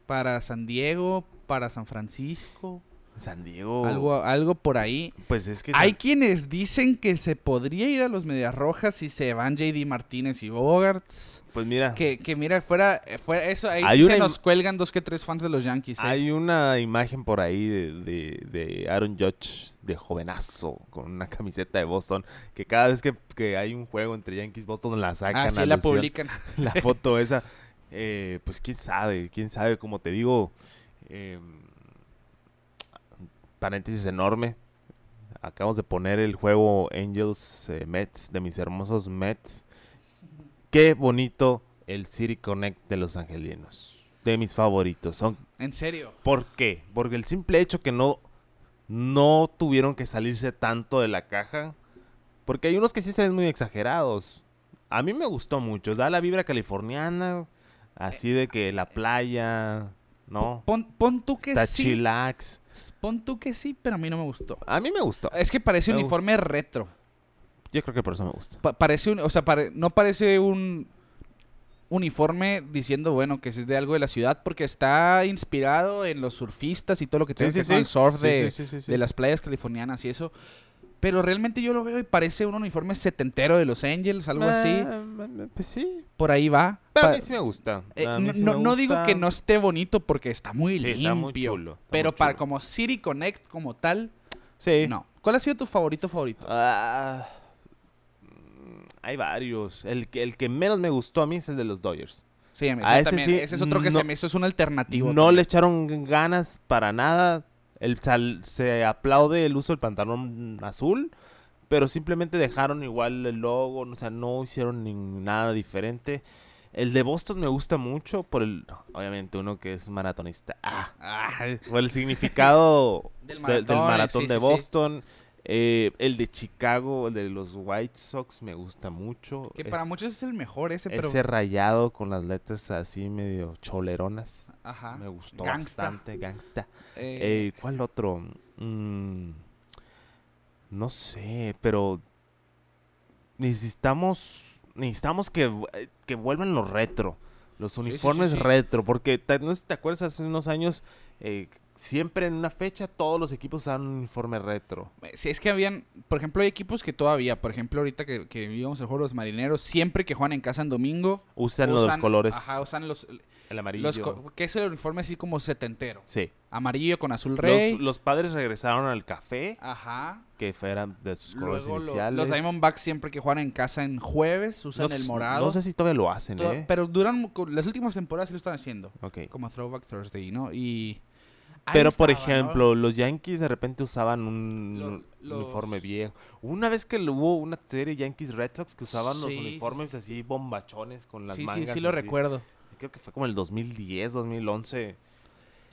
Para San Diego, para San Francisco, San Diego. algo, algo por ahí. Pues es que. Hay San- quienes dicen que se podría ir a los Medias Rojas si se van JD Martínez y Bogarts. Pues mira. Que, que mira, fuera, eh, fuera eso, ahí Hay sí una se im- nos cuelgan dos que tres fans de los Yankees. ¿eh? Hay una imagen por ahí de, de, de Aaron Judge de jovenazo con una camiseta de Boston que cada vez que, que hay un juego entre Yankees Boston la sacan Ah, sí, la publican. la foto esa. Eh, pues quién sabe, quién sabe, como te digo. eh, paréntesis enorme. Acabamos de poner el juego Angels eh, Mets de mis hermosos Mets. Qué bonito el City Connect de los angelinos. De mis favoritos. Son, En serio. ¿Por qué? Porque el simple hecho que no, no tuvieron que salirse tanto de la caja. Porque hay unos que sí se ven muy exagerados. A mí me gustó mucho. Da la vibra californiana. Así de que la playa, ¿no? Pon, pon tú que Está sí. chillax. Pon tú que sí, pero a mí no me gustó. A mí me gustó. Es que parece Me uniforme retro. Yo creo que por eso me gusta. Pa- parece un, o sea, pare- no parece un uniforme diciendo, bueno, que es de algo de la ciudad, porque está inspirado en los surfistas y todo lo que tiene que ver con el surf de, de las playas californianas y eso. Pero realmente yo lo veo y parece un uniforme setentero de los Angels, algo así. Pues sí. Por ahí va. Pero a mí sí me gusta. eh, no sí no- me no digo que no esté bonito porque está muy Sí, limpio. está muy chulo, está pero muy para como City Connect como tal, Sí. no. ¿Cuál ha sido tu favorito favorito? Ah, Hay varios. El que, el que menos me gustó a mí es el de los Dodgers. Sí, a mí A ese también. sí, ese es otro que no- se me hizo, es un alternativo. No también. le echaron ganas para nada. El, sal- se aplaude el uso del pantalón azul, pero simplemente dejaron igual el logo, o sea, no hicieron ni nada diferente. El de Boston me gusta mucho por el, obviamente uno que es maratonista. Ah, Ah, por el significado Del de- maratón, del maratón sí, de sí, sí. Eh, el de Chicago, el de los White Sox me gusta mucho. que Es- para muchos es el mejor ese, pero... ese rayado con las letras así medio choleronas. Ajá. Me gustó Gangsta. bastante, gangsta. Eh, Eh, ¿Cuál otro? Mm, no sé, pero necesitamos necesitamos que, que vuelvan los retro, los Sí, sí, sí, uniformes sí. retro, porque no sé si te acuerdas hace unos años eh, siempre en una fecha todos los equipos usaban un uniforme retro. Usan, los usan- colores, Ajá, usan los, el amarillo. los que es el uniforme así como setentero. sí. Amarillo con azul rey. Los, los padres regresaron al café, Ajá. que fueran de sus colores Luego lo- iniciales. los Diamondbacks siempre que juegan en casa en jueves usan no, el morado. No sé si todavía lo hacen, ¿eh? Pero duran las últimas temporadas sí lo están haciendo. Ok. Como Throwback Thursday, ¿no? Y. Pero, por ejemplo, los Yankees de repente usaban un Lo- los- uniforme viejo. Una vez que lo- hubo una serie Yankees Red Sox que usaban Sí, los sí, uniformes así bombachones con las Sí, sí, mangas. sí lo así. recuerdo. Creo que fue como el 2010, 2011.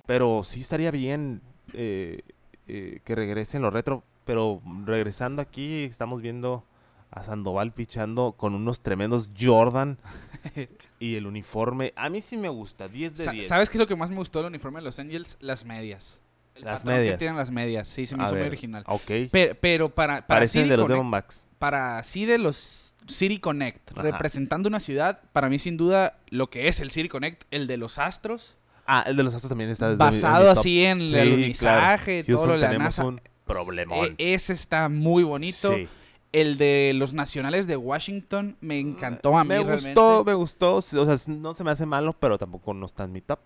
Pero sí estaría bien eh, eh, que regresen los retro. Pero regresando aquí, estamos viendo a Sandoval pichando con unos tremendos Jordan y el uniforme. A mí sí me gusta, 10 de Sa- 10. ¿Sabes qué es lo que más me gustó del uniforme de Los Angels? Las medias. El Las patrón que medias. tienen las medias. Sí, se me A hizo muy original. Ok. Pero, pero para, para, Parecen City de los Diamondbacks. para sí de los City Connect, Ajá. representando una ciudad, para mí sin duda lo que es el City Connect, el de los Astros, Ah, el de los Astros también está desde basado así en el alunizaje, claro. todo lo de la NASA. un problemón. E- ese está muy bonito. Sí. El de los nacionales de Washington me encantó a mí me realmente. gustó, me gustó. O sea, no se me hace malo, pero tampoco no está en mi top.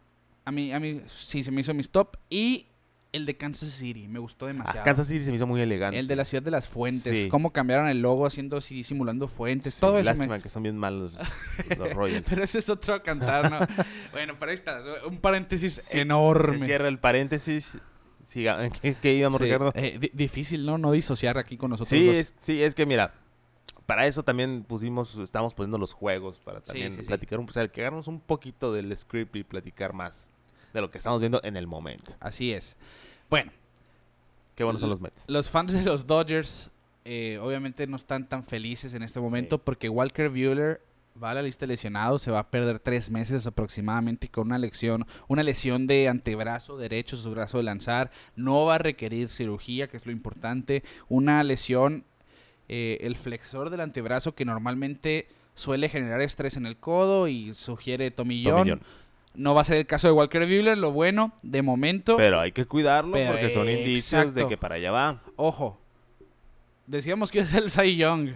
A mí, a mí sí se me hizo mis top. Y el de Kansas City, me gustó demasiado. Ah, Kansas City se me hizo muy elegante. El de la ciudad de las fuentes. Sí. Cómo cambiaron el logo haciendo así, simulando fuentes. Sí, todo eso. me- Lástima que son bien malos los Royals. Pero ese es otro cantar, ¿no? bueno, pero ahí está. Un paréntesis enorme. Se cierra el paréntesis. Siga, ¿qué, qué íbamos, Sí, Ricardo? eh, di- difícil, ¿no? No disociar aquí con nosotros Sí es, sí, es que mira, para eso también pusimos, estamos poniendo los juegos, para también sí, sí. platicar, un, o sea, que hagamos un poquito del script y platicar más de lo que estamos viendo en el momento. Así es. Bueno, Qué buenos son los Mets. los fans de los Dodgers eh, obviamente no están tan felices en este momento porque Walker Buehler va a la lista de lesionados, se va a perder tres meses aproximadamente con una lesión, una lesión de antebrazo derecho, su brazo de lanzar, no va a requerir cirugía, que es lo importante, una lesión, eh, el flexor del antebrazo que normalmente suele generar estrés en el codo y sugiere tomillón. Tomillón. No va a ser el caso de Walker Buehler, lo bueno, de momento, Pero hay que cuidarlo Pero, porque son indicios de que para allá va. ojo, decíamos que ser el Cy Young,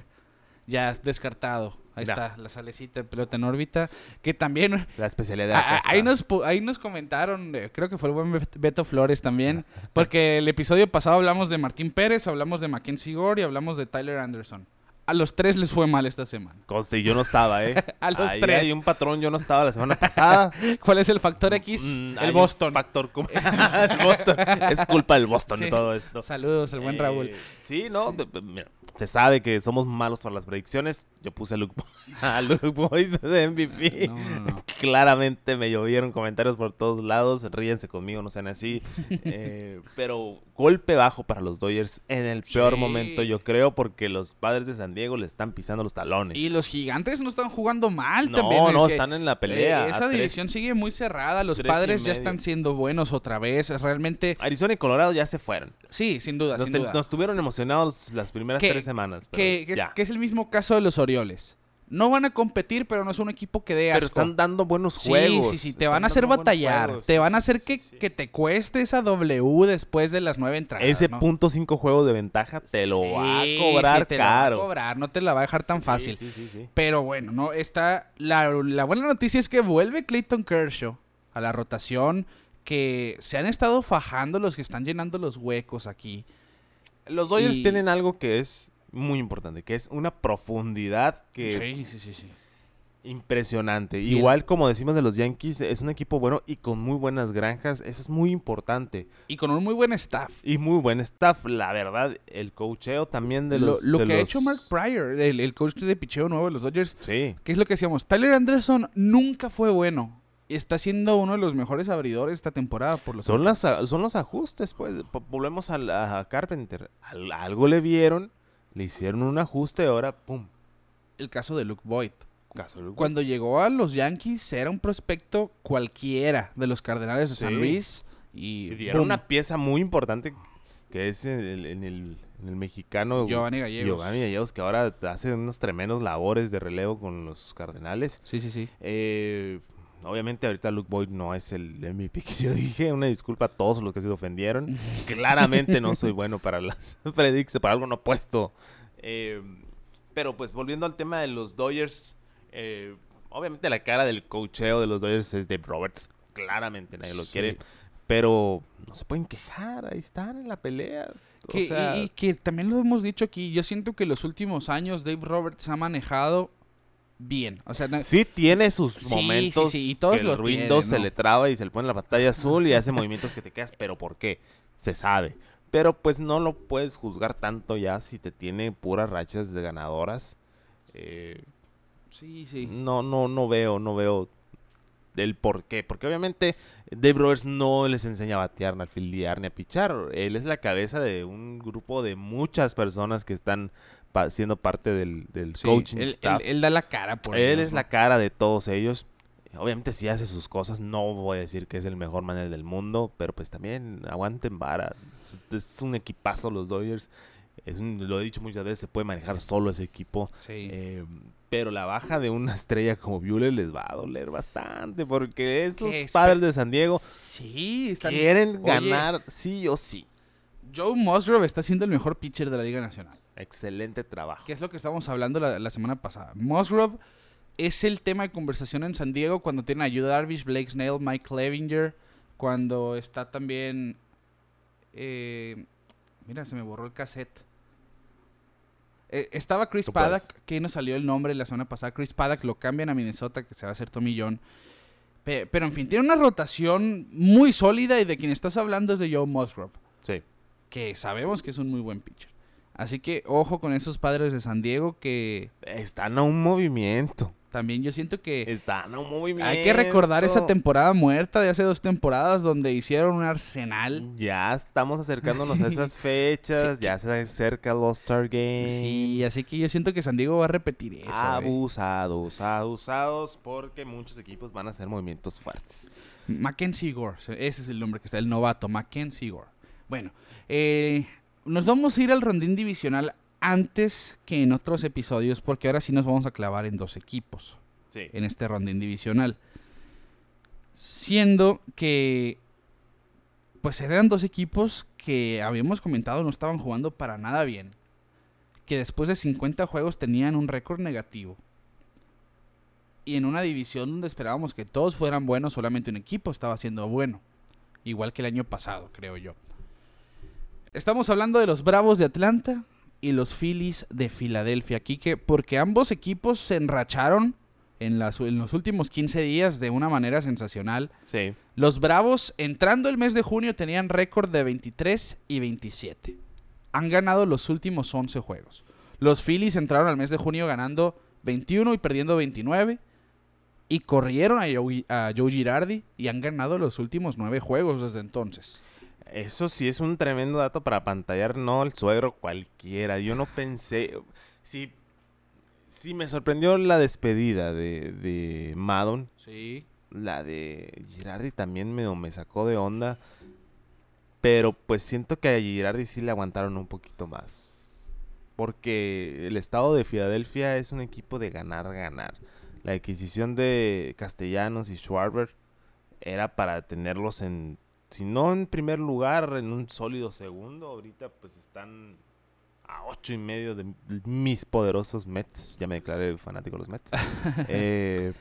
ya descartado. Ahí está, la salecita de pelota en órbita, que también La especialidad de Ah, la ah, ahí nos, ahí nos comentaron, eh, creo que fue el buen Bet- Beto Flores también, porque el episodio pasado hablamos de Martín Pérez, hablamos de Mackenzie Gore y hablamos de Tyler Anderson. A los tres les fue mal esta semana. Conste, yo no estaba, ¿eh? A los Ahí tres. hay un patrón, yo no estaba la semana pasada. ¿Cuál es el factor X? Mm, el Boston. Factor el Boston. Es culpa del Boston Sí. todo esto. Saludos, el buen Eh, Raúl. Sí, no, mira, se sabe que somos malos para las predicciones. Yo puse a Luke, a Luke Boyd de MVP. No, no, no. Claramente me llovieron comentarios por todos lados. Ríense conmigo, no sean así. Eh, pero golpe bajo para los Dodgers en el peor Sí. momento, yo creo, porque los padres de San Diego le están pisando los talones. Y los gigantes no están jugando mal no, también. no, es que, están en la pelea. eh, esa tres. división sigue muy cerrada. Los padres ya están siendo buenos otra vez. Es Realmente, Arizona y Colorado ya se fueron. sí, sin duda, Nos, sin duda. nos tuvieron emocionados las primeras Que- tres semanas. Pero, que, que- ya. que es el mismo caso de los Orioles. No van a competir, pero no es un equipo que dé asco. pero están dando buenos Sí, juegos. sí, sí, te están van a hacer batallar. juegos. Te Sí, van a sí, hacer sí, que, sí. que te cueste esa W después de las nueve entradas. Ese ¿no? punto cinco juegos de ventaja te lo va a Sí, cobrar sí, te la va a cobrar, no te la va a dejar tan Sí, fácil. Sí, sí, sí. Pero bueno, no está la, la buena noticia es que vuelve Clayton Kershaw a la rotación que se han estado fajando los que están llenando los huecos aquí. Los Dodgers Y- tienen algo que es muy importante, que es una profundidad que Sí, sí, sí, sí. impresionante. Igual como decimos de los Yankees, es un equipo bueno y con muy buenas granjas, eso es muy importante. Y con un muy buen staff. Y muy buen staff, la verdad, el coacheo también de lo los... lo de que ha hecho Mark Pryor, el, el coach de picheo nuevo de los Dodgers, Sí, ¿qué es lo que decíamos? Tyler Anderson nunca fue bueno. Está siendo uno de los mejores abridores esta temporada por los son, las, son los ajustes, pues. Volvemos a, Carpenter. Al- algo le vieron, le hicieron un ajuste, ahora, pum. el caso de Luke Boyd. Caso Cuando llegó a los Yankees era un prospecto cualquiera de los Cardenales de San. Luis y Y ¡boom! una pieza muy importante que es en el, en el, en el mexicano Giovanni Gallegos. Giovanni Gallegos, que ahora hace unos tremendos labores de relevo con los Cardenales. Sí, sí, sí. Eh, obviamente ahorita Luke Boyd no es el MVP que yo dije. Una disculpa a todos los que se ofendieron. Claramente no soy bueno para las predicts, para algo no puesto. Eh, pero pues volviendo al tema de los Dodgers, eh, obviamente la cara del coacheo de los Dodgers es Dave Roberts. Claramente nadie lo Sí. quiere. Pero no se pueden quejar, ahí están en la pelea. O y, que también lo hemos dicho aquí, yo siento que los últimos años Dave Roberts ha manejado bien. O sea, no- Sí tiene sus Sí, sí, momentos sí, y todos que el lo Windows tienen, se le traba y se le pone la pantalla azul y hace movimientos que te quedas, pero ¿por qué? Se sabe. Pero pues no lo puedes juzgar tanto ya si te tiene puras rachas de ganadoras. Eh, sí, sí. no, no, no veo, no veo el por qué. Porque obviamente Dave Roberts no les enseña a batear, ni a fildear, ni a pichar. Él es la cabeza de un grupo de muchas personas que están pa- siendo parte del, del Sí, coaching él, staff. él- él da la cara por Él ellos, es ¿no? la cara de todos ellos. Obviamente sí hace sus cosas, no voy a decir que es el mejor manager del mundo, pero pues también aguanten vara. Es, es un equipazo los Dodgers. Es un- lo he dicho muchas veces, se puede manejar solo ese equipo. Sí. Eh, pero la baja de una estrella como Buehler les va a doler bastante porque esos padres de San Diego sí, están... quieren Oye, ganar sí o sí. Joe Musgrove está siendo el mejor pitcher de la Liga Nacional. Excelente trabajo. Que es lo que estábamos hablando la, la semana pasada. Musgrove es el tema de conversación en San Diego cuando tienen a Yu Darvish, Blake Snell, Mike Clevinger, cuando está también... eh, mira, se me borró el cassette. Eh, estaba Chris Tú puedes. Paddock, que nos salió el nombre la semana pasada. Chris Paddock lo cambian a Minnesota, que se va a hacer Tommy John. Pe- Pero en fin, tiene una rotación muy sólida y de quien estás hablando es de Joe Musgrove Sí. que sabemos que es un muy buen pitcher. Así que ojo con esos padres de San Diego que Están a un movimiento. también yo siento que Están a un movimiento. hay que recordar esa temporada muerta de hace dos temporadas donde hicieron un arsenal. Ya estamos acercándonos a esas fechas, Sí. ya se acerca el All-Star Game. Sí, así que yo siento que San Diego va a repetir eso. eh. Abusados, abusados, porque muchos equipos van a hacer movimientos fuertes. Mackenzie Gore, ese es el nombre que está, el novato, Mackenzie Gore. Bueno, eh, nos vamos a ir al rondín divisional antes que en otros episodios porque ahora sí nos vamos a clavar en dos equipos. Sí. en este rondín divisional. Siendo que pues eran dos equipos que habíamos comentado no estaban jugando para nada bien. Que después de 50 juegos tenían un récord negativo. Y en una división donde esperábamos que todos fueran buenos, solamente un equipo estaba siendo bueno. Igual que el año pasado, creo yo. Estamos hablando de los Bravos de Atlanta y los Phillies de Filadelfia, Quique, porque ambos equipos se enracharon en, las- en los últimos 15 días de una manera sensacional. Sí. Los Bravos, entrando el mes de junio, tenían récord de 23 y 27. Han ganado los últimos 11 juegos. Los Phillies entraron al mes de junio ganando 21 y perdiendo 29. Y corrieron a Joe, a Joe Girardi y han ganado los últimos 9 juegos desde entonces. Eso sí es un tremendo dato para pantallar, no el suegro cualquiera. Yo no pensé. Sí, sí me sorprendió la despedida de, de Madon. Sí. La de Girardi también me, me sacó de onda. Pero pues siento que a Girardi sí le aguantaron un poquito más. Porque el estado de Filadelfia es un equipo de ganar, ganar. La adquisición de Castellanos y Schwarber era para tenerlos en, si no en primer lugar, en un sólido segundo. Ahorita pues están a ocho y medio de mis poderosos Mets. Ya me declaré fanático de los Mets. eh,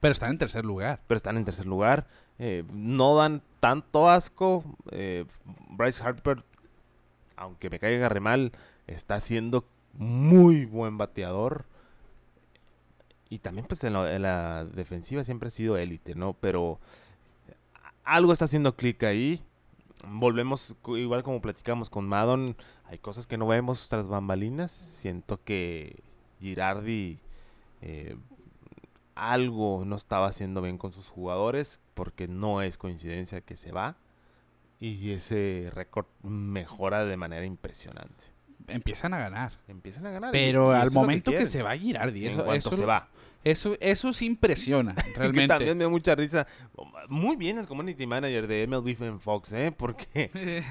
Pero están en tercer lugar. pero están en tercer lugar. Eh, no dan tanto asco. Eh, Bryce Harper, aunque me caiga re mal, está haciendo muy buen bateador. Y también pues en la defensiva siempre ha sido élite, ¿no? Pero algo está haciendo clic ahí. Volvemos, igual como platicamos con Madon, hay cosas que no vemos tras bambalinas. Siento que Girardi eh, algo no estaba haciendo bien con sus jugadores, porque no es coincidencia que se va. Y ese récord mejora de manera impresionante. Empiezan a ganar. Empiezan a ganar. Pero al eso momento que, se va Girardi, Sí, en eso, cuanto eso, se va. Eso, eso sí impresiona, Que realmente. también me da mucha risa. Muy bien el community manager de MLB en Fox, ¿eh? Porque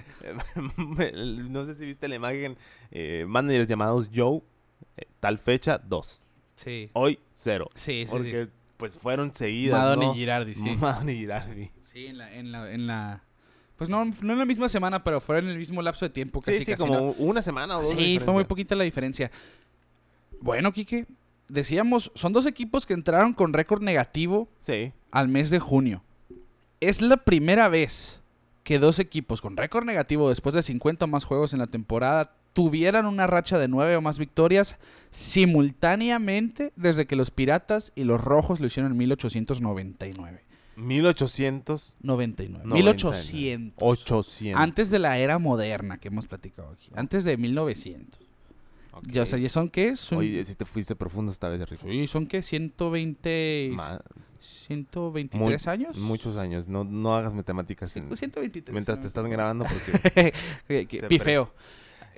no sé si viste la imagen. eh, managers llamados Joe, eh, tal fecha, dos. sí, Hoy, cero. sí, sí. Porque sí. pues fueron seguidas. Madonna ¿no? y Girardi, sí. Madonna y Girardi. Sí, en la, en la, en la... Pues no, no en la misma semana, pero fueron en el mismo lapso de tiempo. Casi, Sí, sí, casi, como ¿no? una semana o dos. Sí, fue muy poquita la diferencia. Bueno, Quique, decíamos, son dos equipos que entraron con récord negativo Sí. al mes de junio. Es la primera vez que dos equipos con récord negativo después de 50 o más juegos en la temporada tuvieran una racha de 9 o más victorias simultáneamente desde que los Piratas y los Rojos lo hicieron en 1899. 1800. 99. 99. 1800. 800. Antes de la era moderna que hemos platicado aquí. Antes de 1900. Ok. Ya, o sea, ¿ya son qué? Son, Oye, si te fuiste profundo esta vez, Rico. sí, son qué? 120... Ma- 123 Mu- años. Muchos años. No, no hagas matemáticas Sí, en- pues 123. mientras te acuerdo. grabando porque... Pifeo.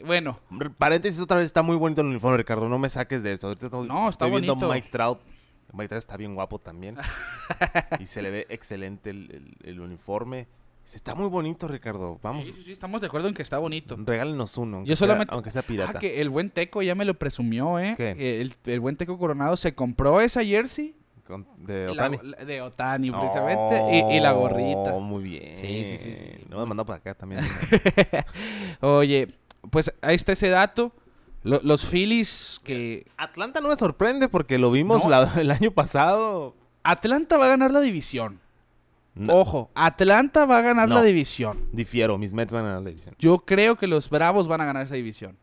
Bueno, Paréntesis otra vez, está muy bonito el uniforme, Ricardo. No me saques de esto. Ahorita estoy, No, está estoy viendo. Mike Trout. Mike está bien guapo también. y se le ve excelente el, el- el uniforme. Está muy bonito, Ricardo. Vamos, sí, sí, sí, estamos de acuerdo en que está bonito. regálenos uno. Aunque Yo sea- solamente- aunque sea pirata. Ah, que el buen Teco ya me lo presumió, ¿eh? ¿Qué? Que El, el buen Teco Coronado se compró esa jersey. Con- de la- Otani. la- de Otani, precisamente. y, y la gorrita. Muy bien. Sí, sí, sí, sí, sí. No me mandó para acá también. Oye, pues ahí está ese dato. Lo- los Phillies que... Atlanta no me sorprende porque lo vimos No. la- el año pasado. Atlanta va a ganar la división. No, Ojo, Atlanta va a ganar la división. difiero, mis Mets van a ganar la división. Yo creo que los Bravos van a ganar esa división.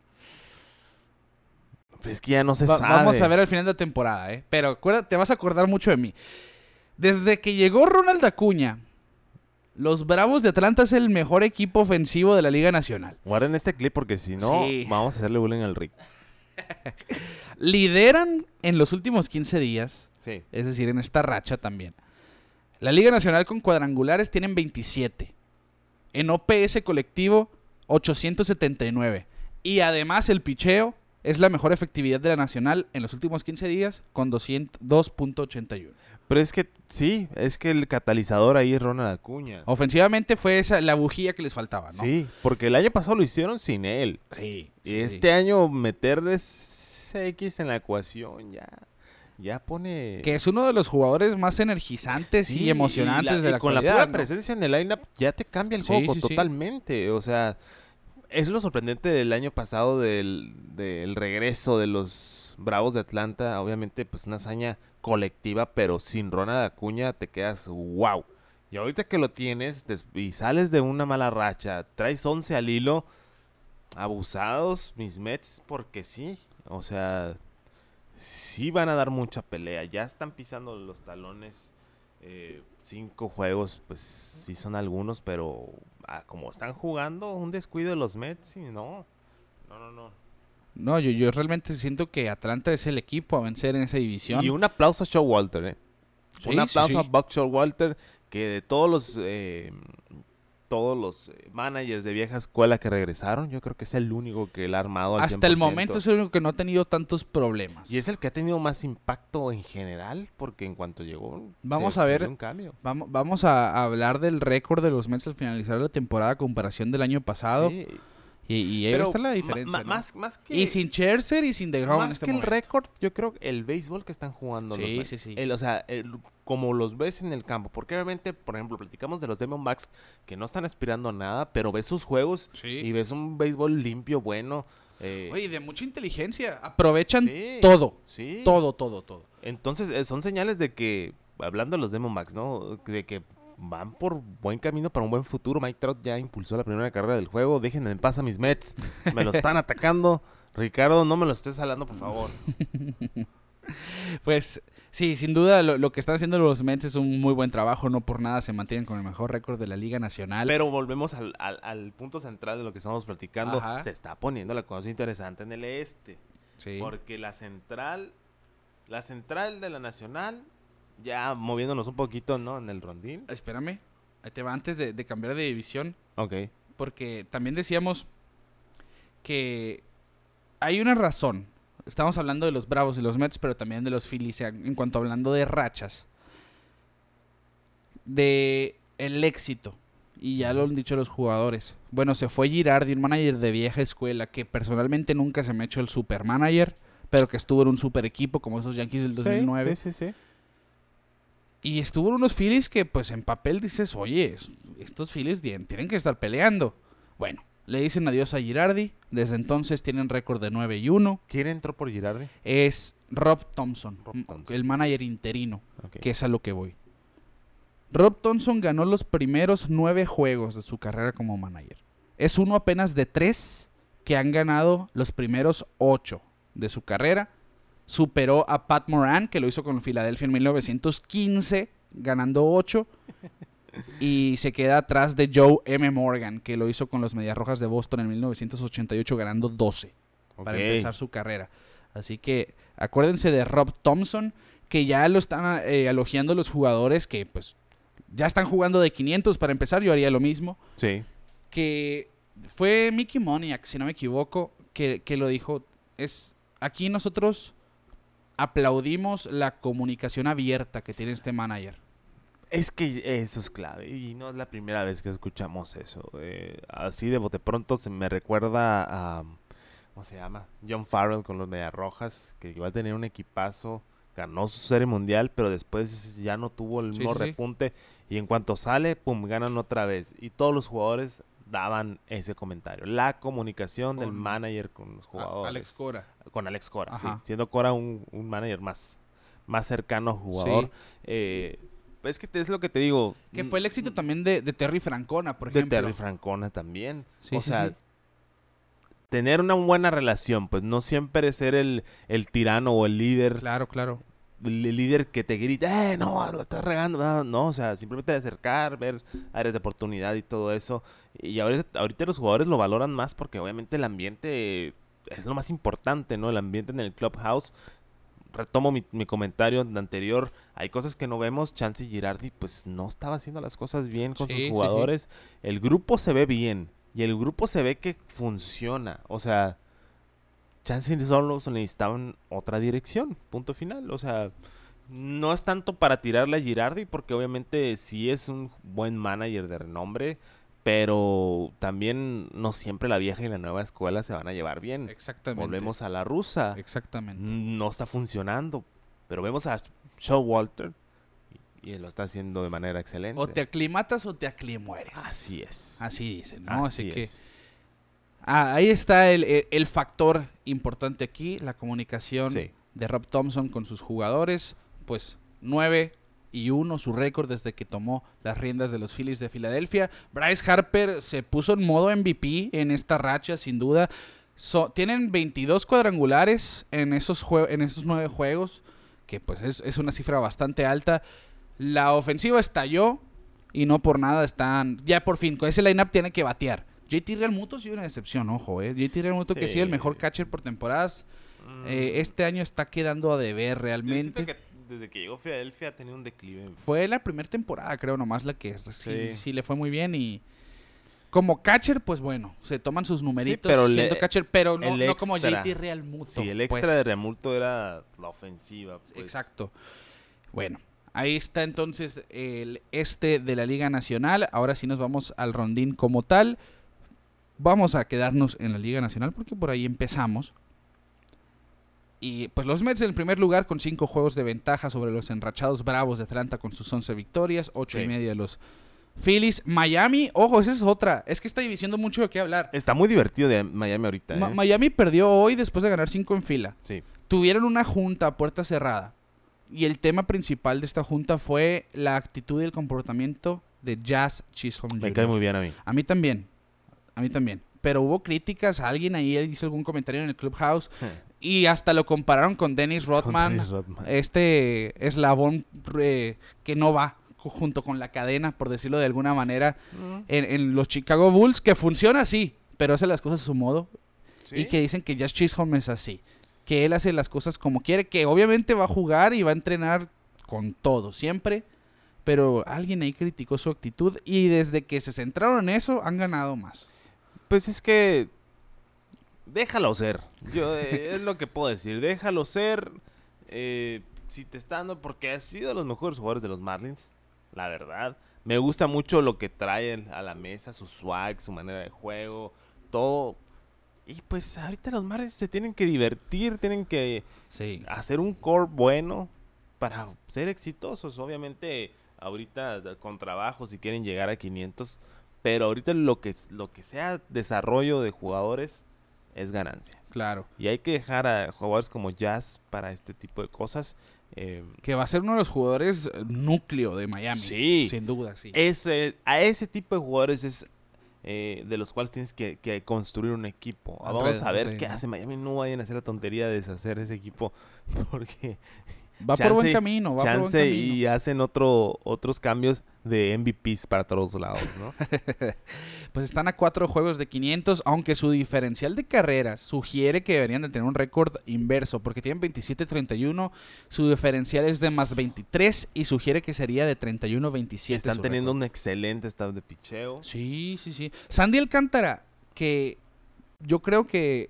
Es que ya no se Va- sabe. vamos a ver al final de la temporada, ¿eh? Pero acuérdate, te vas a acordar mucho de mí. Desde que llegó Ronald Acuña, los Bravos de Atlanta es el mejor equipo ofensivo de la Liga Nacional. Guarden este clip porque si no, Sí. vamos a hacerle bullying al Rick. Lideran en los últimos 15 días, Sí. es decir, en esta racha también. La Liga Nacional con cuadrangulares tienen 27. En OPS colectivo, 879. Y además el picheo es la mejor efectividad de la Nacional en los últimos 15 días con 200 2.81. Pero es que, sí, es que el catalizador ahí es Ronald Acuña. Ofensivamente fue esa la bujía que les faltaba, ¿no? Sí, porque el año pasado lo hicieron sin él. Sí. y este año meterles X en la ecuación ya, ya pone... Que es uno de los jugadores más energizantes Sí, y emocionantes la- de y la con la pura ¿no? presencia en el lineup ya te cambia el juego totalmente. O sea, es lo sorprendente del año pasado del, del regreso de los Bravos de Atlanta. Obviamente, pues una hazaña colectiva, pero sin Ronald Acuña te quedas wow. Y ahorita que lo tienes y sales de una mala racha, traes 11 al hilo, abusados mis Mets, porque sí. O sea, sí van a dar mucha pelea. Ya están pisando los talones. eh, cinco juegos, pues sí son algunos, pero ah, como están jugando, un descuido de los Mets y no. No, no, no. No, yo, yo realmente siento que Atlanta es el equipo a vencer en esa división. Y un aplauso a Showalter, ¿eh? Sí, un sí, aplauso sí. a Buck Showalter, que de todos los eh, todos los eh, managers de vieja escuela que regresaron, yo creo que es el único que la ha armado al Hasta el 100%. momento es el único que no ha tenido tantos problemas. Y es el que ha tenido más impacto en general, porque en cuanto llegó... Vamos se a ver. un cambio. Vamos, vamos a hablar del récord de los Mets al finalizar la temporada comparación del año pasado. Sí, Y, y ahí pero está la diferencia. más, más que... Y sin Scherzer y sin DeGrom en Más este que el récord, yo creo que el béisbol que están jugando los Sí, Mets. sí, sí. El- o sea, el- como los ves en el campo. Porque obviamente, por ejemplo, platicamos de los Diamondbacks que no están aspirando a nada, pero ves sus juegos Sí. y ves un béisbol limpio, bueno. eh, Oye, de mucha inteligencia. Aprovechan sí, todo. Sí. Todo, todo, todo. Entonces, eh, son señales de que, hablando de los Diamondbacks, ¿no? De que van por buen camino para un buen futuro. Mike Trout ya impulsó la primera carrera del juego. Déjenme en paz a mis Mets. Me lo están atacando. Ricardo, no me lo estés hablando, por favor. Pues sí, sin duda lo, lo que están haciendo los Mets es un muy buen trabajo. No por nada se mantienen con el mejor récord de la Liga Nacional. Pero volvemos al, al- al punto central de lo que estamos platicando. Ajá. Se está poniendo la cosa interesante en el este. Sí. Porque la central, la central de la nacional, ya moviéndonos un poquito, ¿no? En el rondín. Espérame, ahí te va antes de, de cambiar de división. Ok. Porque también decíamos que hay una razón. Estamos hablando de los Bravos y los Mets, pero también de los Phillies en en cuanto hablando de rachas. De el éxito. Y ya lo han dicho los jugadores. Bueno, se fue Girardi, un manager de vieja escuela que personalmente nunca se me ha hecho el super manager, pero que estuvo en un super equipo como esos Yankees del 2009. Sí, sí, sí. Y estuvo en unos Phillies que, pues, en papel dices, oye, es- estos Phillies tien- tienen que estar peleando. Bueno, le dicen adiós a Girardi. Desde entonces tienen récord de 9 y 1. ¿Quién entró por Girardi? Es Rob Thompson, Rob m- Thompson. el manager interino, que es a lo que voy. Rob Thompson ganó los primeros nueve juegos de su carrera como manager. Es uno apenas de tres que han ganado los primeros ocho de su carrera. Superó a Pat Moran, que lo hizo con Filadelfia en 1915, ganando ocho. Y se queda atrás de Joe M. Morgan, que lo hizo con los Medias Rojas de Boston en 1988, ganando 12 para empezar su carrera. Así que acuérdense de Rob Thompson, que ya lo están eh, elogiando los jugadores que pues ya están jugando de 500 para empezar, yo haría lo mismo. Sí. Que fue Mickey Moniak, si no me equivoco, que, que lo dijo. Es aquí nosotros aplaudimos la comunicación abierta que tiene este manager. Es que eso es clave y no es la primera vez que escuchamos eso. Eh, así de bote pronto se me recuerda a, ¿cómo se llama? John Farrell con los Medias Rojas, que iba a tener un equipazo, ganó su serie mundial, pero después ya no tuvo el Sí, mismo sí, sí. repunte y en cuanto sale, pum, ganan otra vez. Y todos los jugadores daban ese comentario. La comunicación del manager con los A- jugadores. Alex Cora. Con Alex Cora, sí. Siendo Cora un, un manager más, más cercano al jugador. Sí. Eh, es que es lo que te digo. Que mm, fue el éxito también de, de Terry Francona, por de ejemplo. Terry Francona también. Sí, o sí, sea, sí. tener una buena relación, pues no siempre ser el, el tirano o el líder, Claro, claro. El líder que te grita, eh, no, lo estás regando. ah, No, o sea, simplemente acercar, ver áreas de oportunidad y todo eso. Y ahorita, ahorita los jugadores lo valoran más porque obviamente el ambiente es lo más importante, ¿no? El ambiente en el clubhouse. Retomo mi, mi comentario anterior. Hay cosas que no vemos. Chance Girardi, pues no estaba haciendo las cosas bien con Sí, sus sí. jugadores. El grupo se ve bien. Y el grupo se ve que funciona. O sea, Chance solo necesitaban otra dirección. Punto final. O sea, no es tanto para tirarle a Girardi, porque obviamente sí es un buen manager de renombre. Pero también no siempre la vieja y la nueva escuela se van a llevar bien. Exactamente. Volvemos a la rusa. Exactamente. No está funcionando. Pero vemos a Showalter y, y lo está haciendo de manera excelente. O te aclimatas o te aclimueres. Así es. Así dicen, ¿no? Así, Así que es. Ah, ahí está el, el- el factor importante aquí, la comunicación Sí. de Rob Thompson con sus jugadores. Pues 9 y 1 su récord desde que tomó las riendas de los Phillies de Filadelfia. Bryce Harper se puso en modo MVP en esta racha, sin duda. So- tienen 22 cuadrangulares en esos, en esos 9 juegos, que pues es, es una cifra bastante alta. La ofensiva estalló y no por nada están. Ya por fin, con ese lineup tiene que batear. JT Realmuto sí una decepción, ojo, eh. JT Realmuto que sí el mejor catcher por temporadas. eh, Mm. este año está quedando a deber realmente. que desde que llegó a Filadelfia ha tenido un declive. Fue la primera temporada, creo, nomás la que sí, Sí. sí le fue muy bien y. Como catcher, pues bueno, se toman sus numeritos pero siendo le- catcher, pero no, no como. JT Realmuto. Sí, el extra pues. de Remulto era la ofensiva. pues. Exacto. Bueno, ahí está entonces el este de la Liga Nacional. Ahora sí nos vamos al rondín como tal. Vamos a quedarnos en la Liga Nacional porque por ahí empezamos. Y pues los Mets en el primer lugar con cinco juegos de ventaja sobre los enrachados Bravos de Atlanta con sus 11 victorias, ocho y Sí. media de los Phillies. Miami, ojo, esa es otra. Es que está diciendo mucho de qué hablar. Está muy divertido de Miami ahorita. Ma- ¿eh? Miami perdió hoy después de ganar cinco en fila sí. tuvieron una junta a puerta cerrada Y el tema principal de esta junta fue la actitud y el comportamiento de Jazz Chisholm Me Jr. cae muy bien a mí. A mí también. A mí también. Pero hubo críticas, alguien ahí hizo algún comentario en el Clubhouse y hasta lo compararon con Dennis Rodman, Dennis Rodman. este eslabón eh, que no va ju- junto con la cadena, por decirlo de alguna manera, en, en los Chicago Bulls, que funciona así, pero hace las cosas a su modo y que dicen que Jazz Chisholm es así, que él hace las cosas como quiere, que obviamente va a jugar y va a entrenar con todo, siempre, pero alguien ahí criticó su actitud y desde que se centraron en eso han ganado más. Pues es que déjalo ser. Yo eh, es lo que puedo decir. Déjalo ser. eh, si te está dando porque ha sido de los mejores jugadores de los Marlins, la verdad. Me gusta mucho lo que trae a la mesa, su swag, su manera de juego, todo. Y pues ahorita los Marlins se tienen que divertir, tienen que Sí. hacer un core bueno para ser exitosos. Obviamente, ahorita con trabajo, si quieren llegar a 500, pero ahorita lo que, lo que sea desarrollo de jugadores es ganancia. Claro. Y hay que dejar a jugadores como Jazz para este tipo de cosas. Eh, Que va a ser uno de los jugadores eh, núcleo de Miami. Sí. Sin duda, sí. ese, a ese tipo de jugadores es eh, de los cuales tienes que, que construir un equipo. Ah, Vamos a ver qué hace Miami. No vayan a hacer la tontería de deshacer ese equipo porque va por buen chance- camino, va por buen chance camino. y hacen otro, otros cambios de MVPs para todos lados, ¿no? Pues están a cuatro juegos de 500, aunque su diferencial de carreras sugiere que deberían de tener un récord inverso, porque tienen 27-31, su diferencial es de más 23 y sugiere que sería de 31-27. Están teniendo un excelente staff de picheo. Sí, sí, sí. Sandy Alcántara, que yo creo que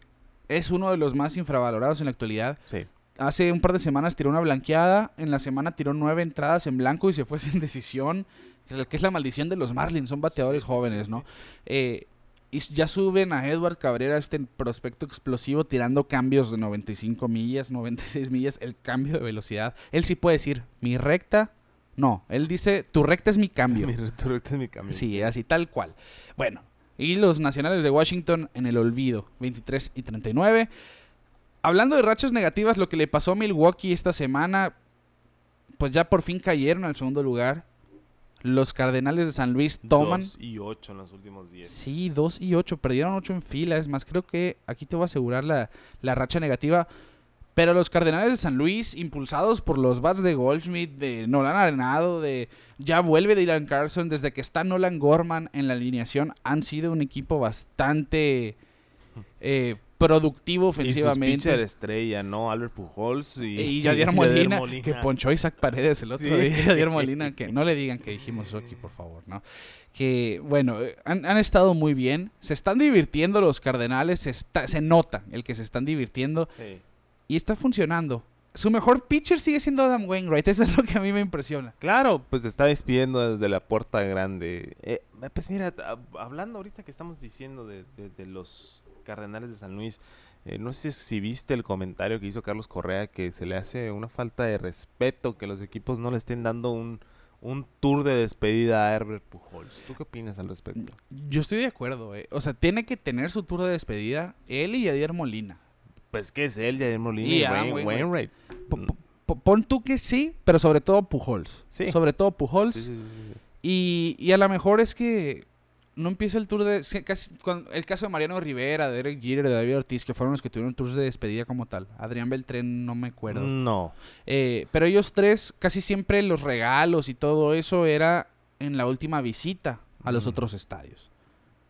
es uno de los más infravalorados en la actualidad. Sí. Hace un par de semanas tiró una blanqueada, en la semana tiró nueve entradas en blanco y se fue sin decisión, que es la maldición de los Marlins, son bateadores Sí, sí, jóvenes, sí, ¿no? Eh, y ya suben a Edward Cabrera, este prospecto explosivo, tirando cambios de 95 millas, 96 millas, el cambio de velocidad. Él sí puede decir, mi recta, no, él dice, tu recta es mi cambio. Mi retrorecta es mi cambio. Sí, así tal cual. Bueno, y los nacionales de Washington en el olvido, 23 y 39. Hablando de rachas negativas, lo que le pasó a Milwaukee esta semana, pues ya por fin cayeron al segundo lugar. Los Cardenales de San Luis toman... Dos y 8 en los últimos 10. Sí, 2 y 8. Perdieron 8 en fila. Es más, creo que aquí te voy a asegurar la, la racha negativa. Pero los Cardenales de San Luis, impulsados por los bats de Goldschmidt, de Nolan Arenado, de ya vuelve Dylan Carlson, desde que está Nolan Gorman en la alineación, han sido un equipo bastante eh, productivo Y sus pitcher ofensivamente. estrella, ¿no? Albert Pujols y, Y Yadier Molina, que ponchó Isaac Paredes el otro Sí. día. Yadier Molina, que no le digan que dijimos aquí, por favor, ¿no? Que, bueno, han, han estado muy bien. Se están divirtiendo los Cardenales. Se, está- se nota el que se están divirtiendo. Sí. Y está funcionando. Su mejor pitcher sigue siendo Adam Wainwright. Eso es lo que a mí me impresiona. Claro, pues se está despidiendo desde la puerta grande. Eh, pues mira, hab- hablando ahorita que estamos diciendo de, de- de los Cardenales de San Luis, eh, no sé si viste el comentario que hizo Carlos Correa que se le hace una falta de respeto que los equipos no le estén dando un, un tour de despedida a Herbert Pujols. ¿Tú qué opinas al respecto? Yo estoy de acuerdo, eh. O sea, tiene que tener su tour de despedida él y Yadier Molina. Pues que es él, Jair Molina Y y, Wain- Wainwright. Po- pon tú que sí, pero sobre todo Pujols. Sí. Sobre todo Pujols. Sí, sí, sí, sí. Y, y a lo mejor es que no empieza el tour de... casi- cuando- el caso de Mariano Rivera, de Derek Jeter, de David Ortiz, que fueron los que tuvieron tours de despedida como tal. Adrián Beltrán no me acuerdo. No. Eh, pero ellos tres, casi siempre los regalos y todo eso era en la última visita a los Mm. otros estadios.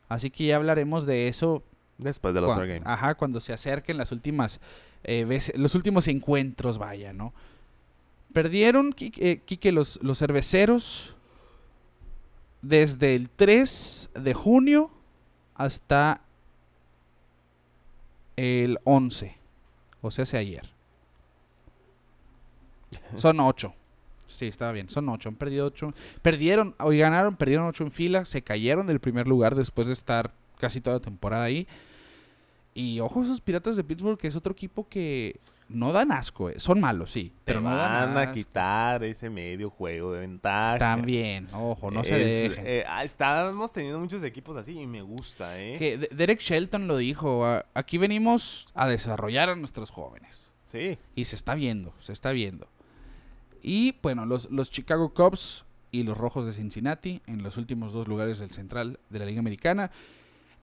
Así que ya hablaremos de eso Después de los cua- All Game. Ajá, cuando se acerquen las últimas eh, veces- los últimos encuentros, vaya, ¿no? Perdieron, Qui- eh, Quique, los, los cerveceros desde el 3 de junio hasta el 11. O sea, hace ayer. Son 8. Sí, estaba bien. Son 8. Han perdido 8. Perdieron, hoy ganaron, perdieron 8 en fila. Se cayeron del primer lugar después de estar casi toda la temporada ahí. Y ojo, esos Piratas de Pittsburgh, que es otro equipo que no dan asco. eh. Son malos, sí. Pero Te no dan van a asco. quitar ese medio juego de ventaja. También, ojo, no se Es- dejen. eh, ah, estamos teniendo muchos equipos así y me gusta, ¿eh? Que De- Derek Shelton lo dijo. "a- Aquí venimos a desarrollar a nuestros jóvenes. Sí. Y se está viendo, se está viendo. Y bueno, los, los Chicago Cubs y los Rojos de Cincinnati en los últimos dos lugares del central de la Liga Americana.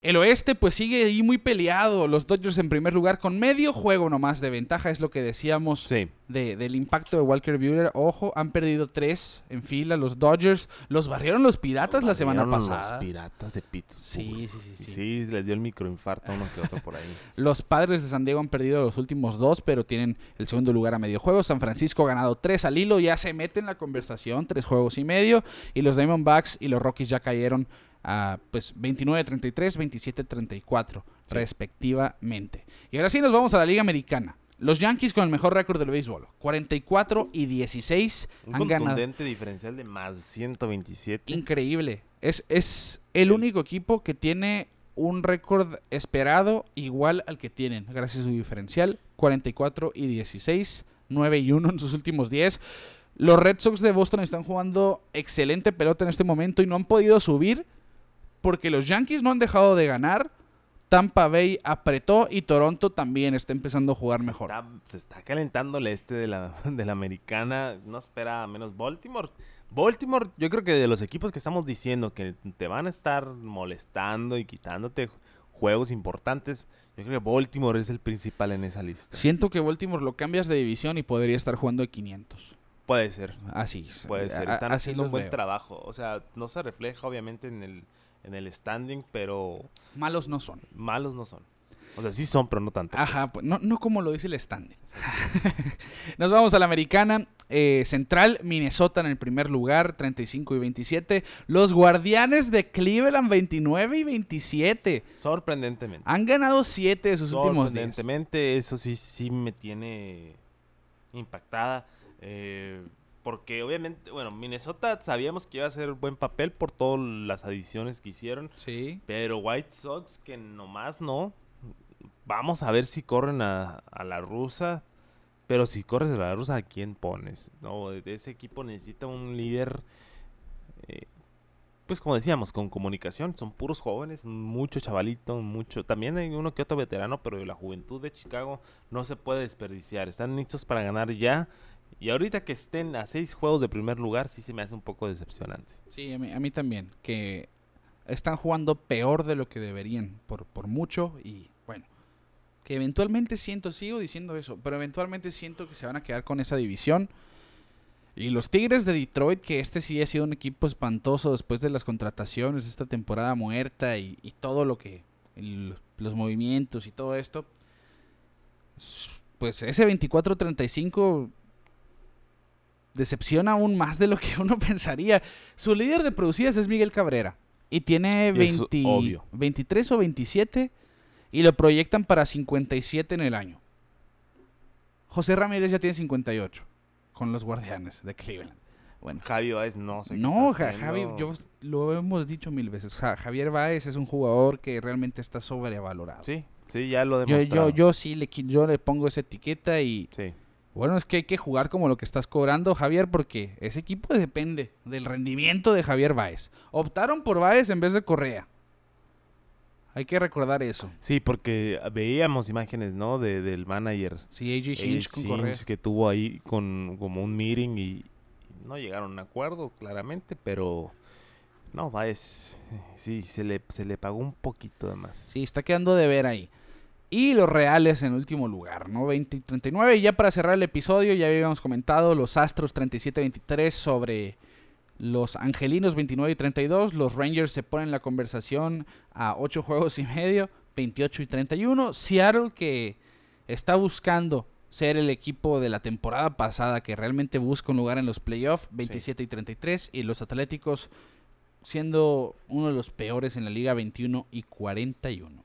El oeste pues sigue ahí muy peleado. Los Dodgers en primer lugar con medio juego nomás de ventaja. Es lo que decíamos Sí. de- del impacto de Walker Buehler. Ojo, han perdido tres en fila los Dodgers. Los barrieron los Piratas la semana pasada. Los piratas de Pittsburgh. Sí, sí, sí, sí. Sí, les dio el microinfarto a uno que otro por ahí. Los Padres de San Diego han perdido los últimos dos, pero tienen el segundo lugar a medio juego. San Francisco ha ganado tres al hilo, ya se mete en la conversación, tres juegos y medio. Y los Diamondbacks y los Rockies ya cayeron a pues 29-33, 27-34, Sí. respectivamente. Y ahora sí nos vamos a la Liga Americana. Los Yankees con el mejor récord del béisbol, 44 y 16 Un han ganado. contundente diferencial de más 127. Increíble. Es, es el único equipo que tiene un récord esperado igual al que tienen, gracias a su diferencial. 44 y 16, 9 y 1 en sus últimos 10. Los Red Sox de Boston están jugando excelente pelota en este momento y no han podido subir porque los Yankees no han dejado de ganar. Tampa Bay apretó y Toronto también está empezando a jugar se mejor. Está, se está calentando el este de la, de la americana. No espera menos Baltimore. Baltimore, yo creo que de los equipos que estamos diciendo que te van a estar molestando y quitándote juegos importantes, yo creo que Baltimore es el principal en esa lista. Siento que Baltimore lo cambias de división y podría estar jugando de 500. Puede ser, Así. puede ser. a- Están así haciendo un buen veo. trabajo. O sea, no se refleja obviamente en el, en el standing, pero Malos no son. malos no son. O sea, sí son, pero no tanto. pues. Ajá, pues, no, no como lo dice el standing. Nos vamos a la americana. eh, central, Minnesota en el primer lugar, 35 y 27. Los Guardianes de Cleveland, 29 y 27. Sorprendentemente. Han ganado 7 de sus últimos 10. Sorprendentemente, eso sí, sí me tiene impactada. eh, porque obviamente, bueno, Minnesota sabíamos que iba a hacer buen papel por todas las adiciones que hicieron. Sí. Pero White Sox, que nomás no. Vamos a ver si corren a, a la rusa. Pero si corres a la rusa, ¿a quién pones? No, ese equipo necesita un líder. eh, pues como decíamos, con comunicación. Son puros jóvenes, mucho chavalito, mucho. También hay uno que otro veterano, pero la juventud de Chicago no se puede desperdiciar. Están listos para ganar ya. Y ahorita que estén a seis juegos de primer lugar, sí se me hace un poco decepcionante. Sí, a mí, a mí también. Que están jugando peor de lo que deberían, por, por mucho. Y bueno, que eventualmente siento, sigo diciendo eso, pero eventualmente siento que se van a quedar con esa división. Y los Tigres de Detroit, que este sí ha sido un equipo espantoso después de las contrataciones, esta temporada muerta y, todo lo que. los movimientos y todo esto. Pues ese 24-35 decepciona aún más de lo que uno pensaría. Su líder de producidas es Miguel Cabrera. Y tiene Y es 20 obvio. 23 o 27 y lo proyectan para 57 en el año. José Ramírez ya tiene 58 con los Guardianes de Cleveland. Bueno, Javi Baez no sé qué no, está Ja- Javi, yo lo hemos dicho mil veces. Ja- Javier Baez es un jugador que realmente está sobrevalorado. Sí, sí, ya lo yo, demostrado. yo, yo sí le, yo le pongo esa etiqueta y Sí. Bueno, es que hay que jugar como lo que estás cobrando, Javier, porque ese equipo depende del rendimiento de Javier Baez. Optaron por Baez en vez de Correa. Hay que recordar eso. Sí, porque veíamos imágenes, ¿no? De, del manager Sí, AJ AJ Hinch con Correa. Que tuvo ahí con como un meeting y, y no llegaron a un acuerdo, claramente, pero no, Baez, eh, sí, se le, se le pagó un poquito de más. Sí, está quedando de ver ahí. Y los Reales en último lugar, ¿no? 20 y 39. Y ya para cerrar el episodio, ya habíamos comentado los Astros 37-23 sobre los Angelinos 29 y 32. Los Rangers se ponen la conversación a 8 juegos y medio, 28 y 31. Seattle que está buscando ser el equipo de la temporada pasada que realmente busca un lugar en los playoffs, 27 y 33. Y los Atléticos siendo uno de los peores en la liga, 21 y 41.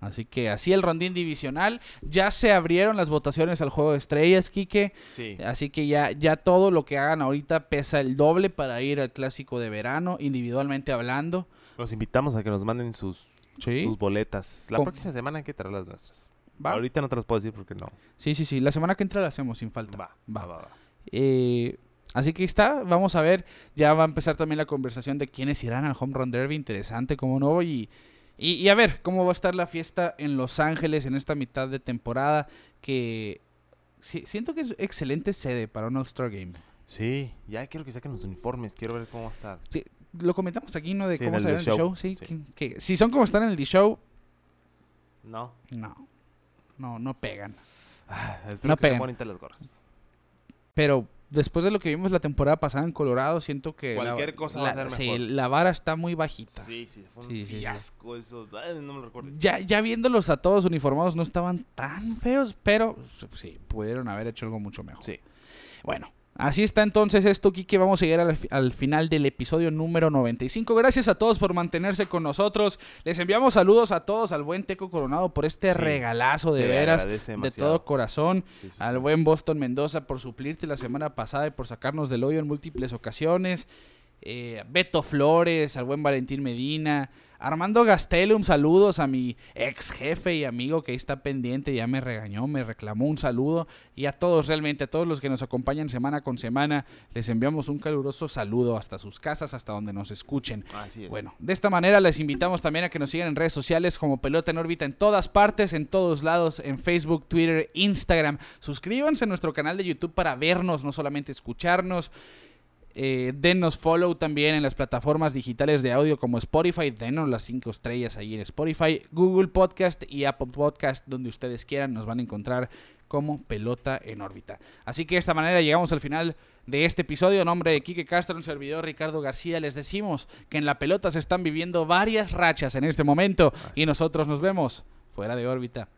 Así que así el rondín divisional. Ya se abrieron las votaciones al juego de estrellas, Quique. Sí. Así que ya, ya todo lo que hagan ahorita pesa el doble para ir al clásico de verano, individualmente hablando. Los invitamos a que nos manden sus, Sí. sus boletas. La próxima semana hay que traer las nuestras. ¿Va? Ahorita no te las puedo decir porque no. Sí, sí, sí. La semana que entra la hacemos sin falta. Va, Va. va, va, va. Eh, así que está, vamos a ver. Ya va a empezar también la conversación de quiénes irán al Home Run Derby. Interesante, como no. Y, y, y a ver cómo va a estar la fiesta en Los Ángeles en esta mitad de temporada. Que si- siento que es excelente sede para un All-Star Game. Sí, ya quiero que saquen los uniformes, quiero ver cómo va a estar. Sí, lo comentamos aquí, ¿no? De Sí, cómo ve en el Show. show. Sí, Sí. Que, que si son como están en el D-Show, No. no. No, no pegan. Ah, espero No que sean pegan. bonitas las gorras. Pero después de lo que vimos la temporada pasada en Colorado, siento que. la- Cualquier cosa va a la- sí, la vara está muy bajita. Sí, sí, fue un Sí, sí, sí. fiasco eso. Ay, no me lo recuerdes. Ya, ya viéndolos a todos uniformados no estaban tan feos, pero sí, pudieron haber hecho algo mucho mejor. Sí. Bueno, así está entonces esto, Kike. Vamos a llegar al, fi- al final del episodio número 95. Gracias a todos por mantenerse con nosotros. Les enviamos saludos a todos, al buen Teco Coronado por este Sí, regalazo de veras, de todo corazón. Sí, sí, Al buen Boston Mendoza por suplirte la semana pasada y por sacarnos del hoyo en múltiples ocasiones. Eh, Beto Flores, al buen Valentín Medina. Armando Gastelum, saludos a mi ex jefe y amigo que ahí está pendiente, ya me regañó, me reclamó un saludo. Y a todos, realmente, a todos los que nos acompañan semana con semana, les enviamos un caluroso saludo hasta sus casas, hasta donde nos escuchen. Así es. Bueno, de esta manera les invitamos también a que nos sigan en redes sociales como Pelota en órbita en todas partes, en todos lados, en Facebook, Twitter, Instagram. Suscríbanse a nuestro canal de YouTube para vernos, no solamente escucharnos. Eh, denos follow también en las plataformas digitales de audio como Spotify. Denos las cinco estrellas ahí en Spotify, Google Podcast y Apple Podcast, donde ustedes quieran. Nos van a encontrar como Pelota en órbita. Así que de esta manera llegamos al final de este episodio. En nombre de Quique Castro, un servidor Ricardo García, les decimos que en la pelota se están viviendo varias rachas en este momento y nosotros nos vemos fuera de órbita.